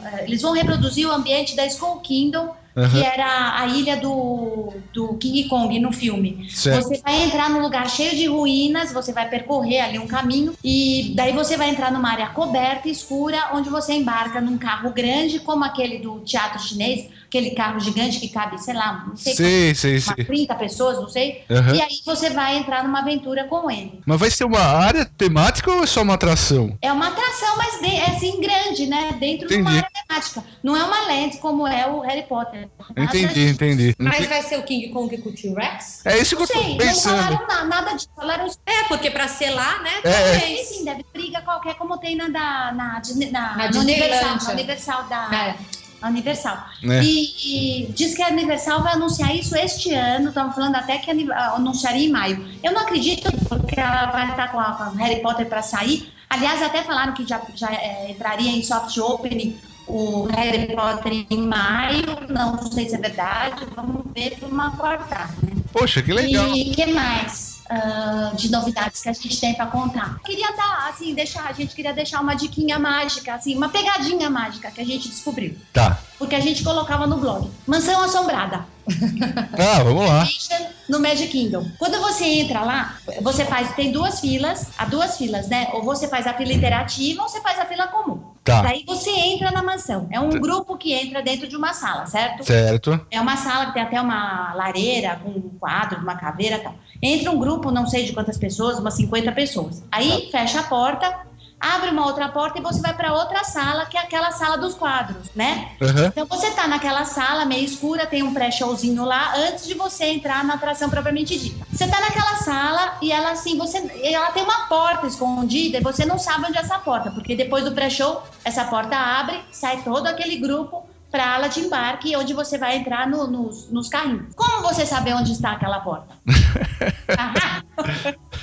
Speaker 6: é, eles vão reproduzir o ambiente da Skull Kingdom, que
Speaker 2: Aham,
Speaker 6: era a ilha do, do King Kong no filme.
Speaker 2: Certo.
Speaker 6: Você vai entrar num lugar cheio de ruínas, você vai percorrer ali um caminho e daí você vai entrar numa área coberta, escura, onde você embarca num carro grande, como aquele do teatro chinês, aquele carro gigante que cabe, sei lá, não sei,
Speaker 2: Sei, sei,
Speaker 6: umas
Speaker 2: sei.
Speaker 6: 30 pessoas, não sei.
Speaker 2: Aham.
Speaker 6: E aí você vai entrar numa aventura com ele.
Speaker 2: Mas vai ser uma área temática ou é só uma atração?
Speaker 6: É uma atração, mas de- é assim grande, né? Dentro de uma
Speaker 2: Entendi.
Speaker 6: área temática. Não é uma land como é o Harry Potter.
Speaker 2: Entendi, entendi.
Speaker 5: Mas vai ser o King Kong com o T-Rex?
Speaker 2: É isso que
Speaker 6: Não
Speaker 2: eu tô
Speaker 6: sei, não
Speaker 2: pensando.
Speaker 6: falaram na- nada disso. Falaram
Speaker 5: É, porque pra ser lá, né?
Speaker 2: É.
Speaker 5: talvez.
Speaker 6: Sim, sim, deve briga qualquer, como tem na, da, na, na,
Speaker 5: Na
Speaker 6: na Universal, na Universal da
Speaker 5: É.
Speaker 6: Universal.
Speaker 2: Né?
Speaker 6: E, e diz que a Universal vai anunciar isso este ano, estão falando até que ah, anunciaria em maio. Eu não acredito, porque ela vai estar com a, com a Harry Potter para sair. Aliás, até falaram que já, já é, entraria em soft opening o Harry Potter em maio, não sei se é verdade, vamos ver por uma quarta, né?
Speaker 4: Poxa, que legal.
Speaker 6: E que mais? Uh, de novidades que a gente tem para contar. Queria dar, assim, deixar, a gente queria deixar uma diquinha mágica, assim, uma pegadinha mágica que a gente descobriu.
Speaker 4: Tá.
Speaker 6: Porque a gente colocava no blog. Mansão Assombrada.
Speaker 4: Ah, vamos lá.
Speaker 6: No Magic Kingdom. Quando você entra lá, você faz, tem duas filas, há duas filas, né? Ou você faz a fila interativa ou você faz a fila comum.
Speaker 4: Tá.
Speaker 6: Daí você entra na mansão. É um grupo que entra dentro de uma sala, certo?
Speaker 4: Certo.
Speaker 6: É uma sala que tem até uma lareira com um quadro, uma caveira e tal. Entra um grupo, não sei de quantas pessoas, umas 50 pessoas. Aí fecha a porta, abre uma outra porta e você vai para outra sala, que é aquela sala dos quadros, né?
Speaker 4: Aham.
Speaker 6: Então você tá naquela sala meio escura, tem um pré-showzinho lá antes de você entrar na atração propriamente dita. Você tá naquela sala e ela assim, você ela tem uma porta escondida e você não sabe onde é essa porta, porque depois do pré-show essa porta abre, sai todo aquele grupo para a ala de embarque, onde você vai entrar no- nos, nos carrinhos. Como você sabe onde está aquela porta?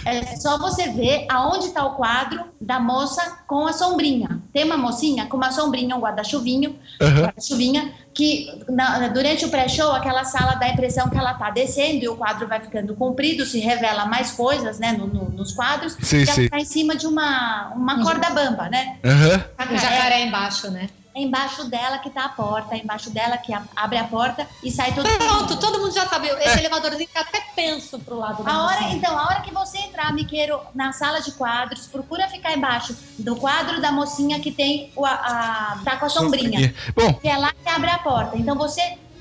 Speaker 6: É só você ver aonde está o quadro da moça com a sombrinha. Tem uma mocinha com uma sombrinha, um guarda-chuvinho,
Speaker 4: Aham.
Speaker 6: guarda-chuvinha, que na- durante o pré-show, aquela sala dá a impressão que ela tá descendo e o quadro vai ficando comprido, se revela mais coisas, né, no- no- nos quadros.
Speaker 4: Sim,
Speaker 6: e
Speaker 4: sim.
Speaker 6: ela tá em cima de uma, uma corda bamba, né?
Speaker 4: Aham.
Speaker 5: O jacaré embaixo, né?
Speaker 6: É embaixo dela que tá a porta, é embaixo dela que abre a porta e sai todo
Speaker 5: Pronto, todo mundo já sabe. Esse elevadorzinho que até penso pro lado da
Speaker 6: A hora,
Speaker 5: mocinha.
Speaker 6: então, a hora que você entrar, Miqueiro, na sala de quadros, procura ficar embaixo do quadro da mocinha que tem o, a, a- tá com a sombrinha.
Speaker 4: Bom,
Speaker 6: Que é lá que abre a porta. Então você.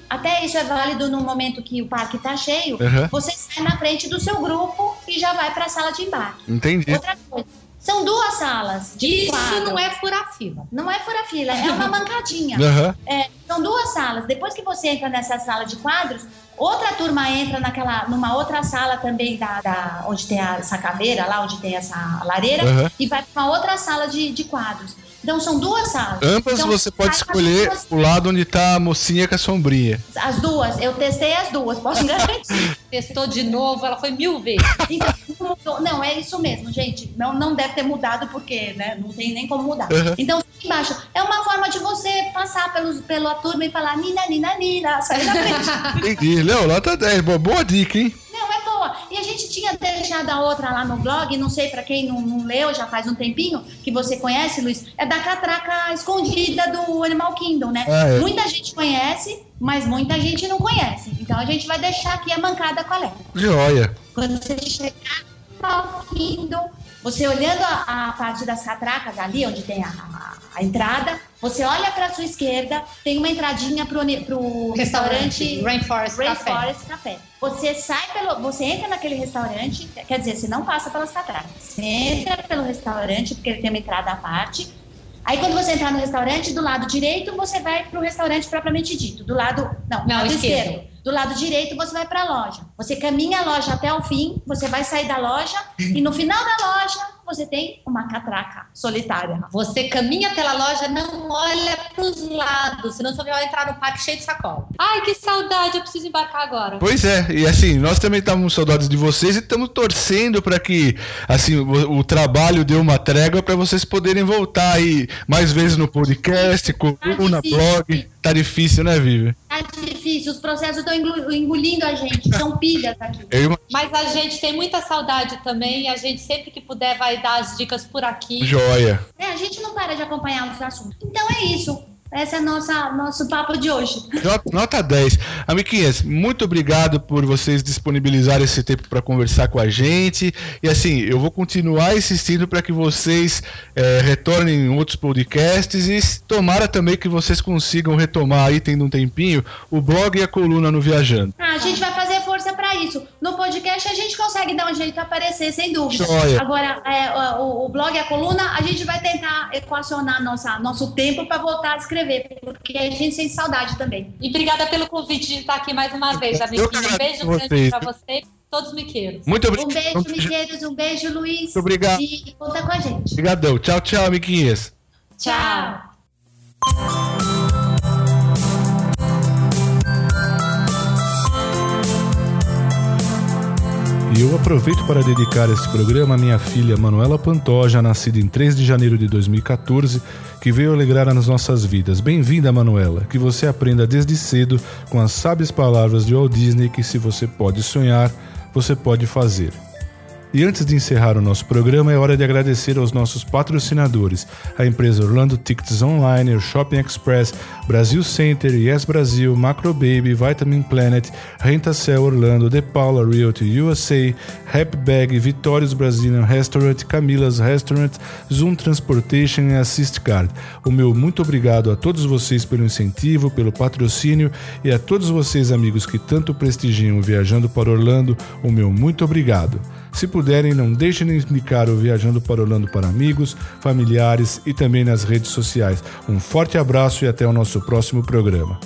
Speaker 6: Até isso é válido no momento que o parque tá cheio.
Speaker 4: Aham.
Speaker 6: Você sai na frente do seu grupo e já vai para a sala de embarque.
Speaker 4: entendi.
Speaker 6: Outra coisa. São duas salas de
Speaker 5: Isso
Speaker 6: quadro.
Speaker 5: não é furar fila.
Speaker 6: Não é fura fila, é uma mancadinha.
Speaker 4: Aham.
Speaker 6: É, são duas salas. Depois que você entra nessa sala de quadros, outra turma entra naquela, numa outra sala também da, da- onde tem a- essa caveira, lá onde tem essa lareira,
Speaker 4: Aham.
Speaker 6: e vai para uma outra sala de, de quadros. Então são duas salas.
Speaker 4: Ambas
Speaker 6: Então,
Speaker 4: você pode escolher
Speaker 6: duas-
Speaker 4: o lado onde tá a mocinha com a sombrinha.
Speaker 6: As duas, eu testei as duas, posso garantir.
Speaker 5: Testou de novo, ela foi mil vezes.
Speaker 6: Então, não mudou. não, é isso mesmo, gente. Não, não deve ter mudado porque, né? Não tem nem como mudar.
Speaker 4: Uhum.
Speaker 6: Então, embaixo, é uma forma de você passar pelos, pela turma e falar Nina, Nina, Nina, sai da frente.
Speaker 4: Entendi. Léo, nota 10. Boa, boa dica, hein?
Speaker 6: É boa. E a gente tinha deixado a outra lá no blog, não sei pra quem não, não leu, já faz um tempinho, que você conhece, Luiz, é da catraca escondida do Animal Kingdom, né?
Speaker 4: Ah, é.
Speaker 6: Muita gente conhece, mas muita gente não conhece. Então a gente vai deixar aqui a mancada com a Léo.
Speaker 4: Joia.
Speaker 6: Quando você chegar no Animal Kingdom, você olhando a, a parte das catracas ali, onde tem a, a- a entrada, você olha pra sua esquerda, tem uma entradinha pro, pro
Speaker 5: Restaurante
Speaker 6: restaurante
Speaker 5: Rainforest Café.
Speaker 6: Rainforest Café. Você sai pelo. Você entra naquele restaurante, quer dizer, você não passa pelas catracas. Você entra pelo restaurante, porque ele tem uma entrada à parte. Aí quando você entrar no restaurante, do lado direito, você vai pro restaurante propriamente dito. Do lado. Não, do
Speaker 5: Não,
Speaker 6: lado
Speaker 5: esquerdo.
Speaker 6: esquerdo. Do lado direito, você vai pra loja. Você caminha a loja até o fim, você vai sair da loja, e no final da loja, você tem uma catraca solitária.
Speaker 5: Você caminha pela loja, não olha pros lados, senão você vai entrar no parque cheio de sacola. Ai, que saudade, eu preciso embarcar agora.
Speaker 4: Pois é, e assim, nós também estamos saudades de vocês e estamos torcendo para que assim o, o trabalho dê uma trégua para vocês poderem voltar aí mais vezes no podcast, coluna,
Speaker 6: difícil.
Speaker 4: blog. Tá difícil, né, Vivi?
Speaker 6: Difícil, os processos estão engolindo a gente, são pilhas aqui.
Speaker 5: Mas a gente tem muita saudade também, e a gente sempre que puder vai dar as dicas por aqui.
Speaker 4: Joia.
Speaker 6: É, a gente não para de acompanhar os assuntos. Então é isso. Esse é nossa nosso papo de hoje.
Speaker 4: Nota- Nota 10. Amiguinhas, muito obrigado por vocês disponibilizarem esse tempo para conversar com a gente. E assim, eu vou continuar insistindo para que vocês eh, retornem em outros podcasts e tomara também que vocês consigam retomar aí, tendo um tempinho, o blog e a coluna no Viajando.
Speaker 6: Ah, a gente vai fazer isso. No podcast a gente consegue dar um jeito de aparecer, sem dúvida.
Speaker 4: Joia.
Speaker 6: Agora, é, o, o blog a coluna, a gente vai tentar equacionar nossa, nosso tempo para voltar a escrever, porque a gente sente saudade também.
Speaker 5: E obrigada pelo convite de estar aqui mais uma vez, amiguinho. Um beijo grande
Speaker 4: vocês.
Speaker 5: pra você todos os miqueiros.
Speaker 4: Muito
Speaker 6: Um
Speaker 4: obrigado.
Speaker 6: beijo, Miqueiros, um beijo, Luiz.
Speaker 4: Muito obrigado.
Speaker 6: E conta com a gente.
Speaker 4: Obrigadão. Tchau, tchau, amiguinhas.
Speaker 5: Tchau.
Speaker 2: E eu aproveito para dedicar este programa à minha filha Manuela Pantoja, nascida em 3 de janeiro de 2014, que veio alegrar as nossas vidas. Bem-vinda, Manuela. Que você aprenda desde cedo com as sábias palavras de Walt Disney que se você pode sonhar, você pode fazer. E antes de encerrar o nosso programa, é hora de agradecer aos nossos patrocinadores, a empresa Orlando Tickets Online, o Shopping Express, Brasil Center, Yes Brasil, Macro Baby, Vitamin Planet, Rentacel Orlando, The Paula Realty USA, Happy Bag, Vitórios Brazilian Restaurant, Camilas Restaurant, Zoom Transportation e Assist Card. O meu muito obrigado a todos vocês pelo incentivo, pelo patrocínio e a todos vocês, amigos que tanto prestigiam Viajando para Orlando, o meu muito obrigado. Se puderem, não deixem de indicar o Viajando para Orlando para amigos, familiares e também nas redes sociais. Um forte abraço e até o nosso próximo programa.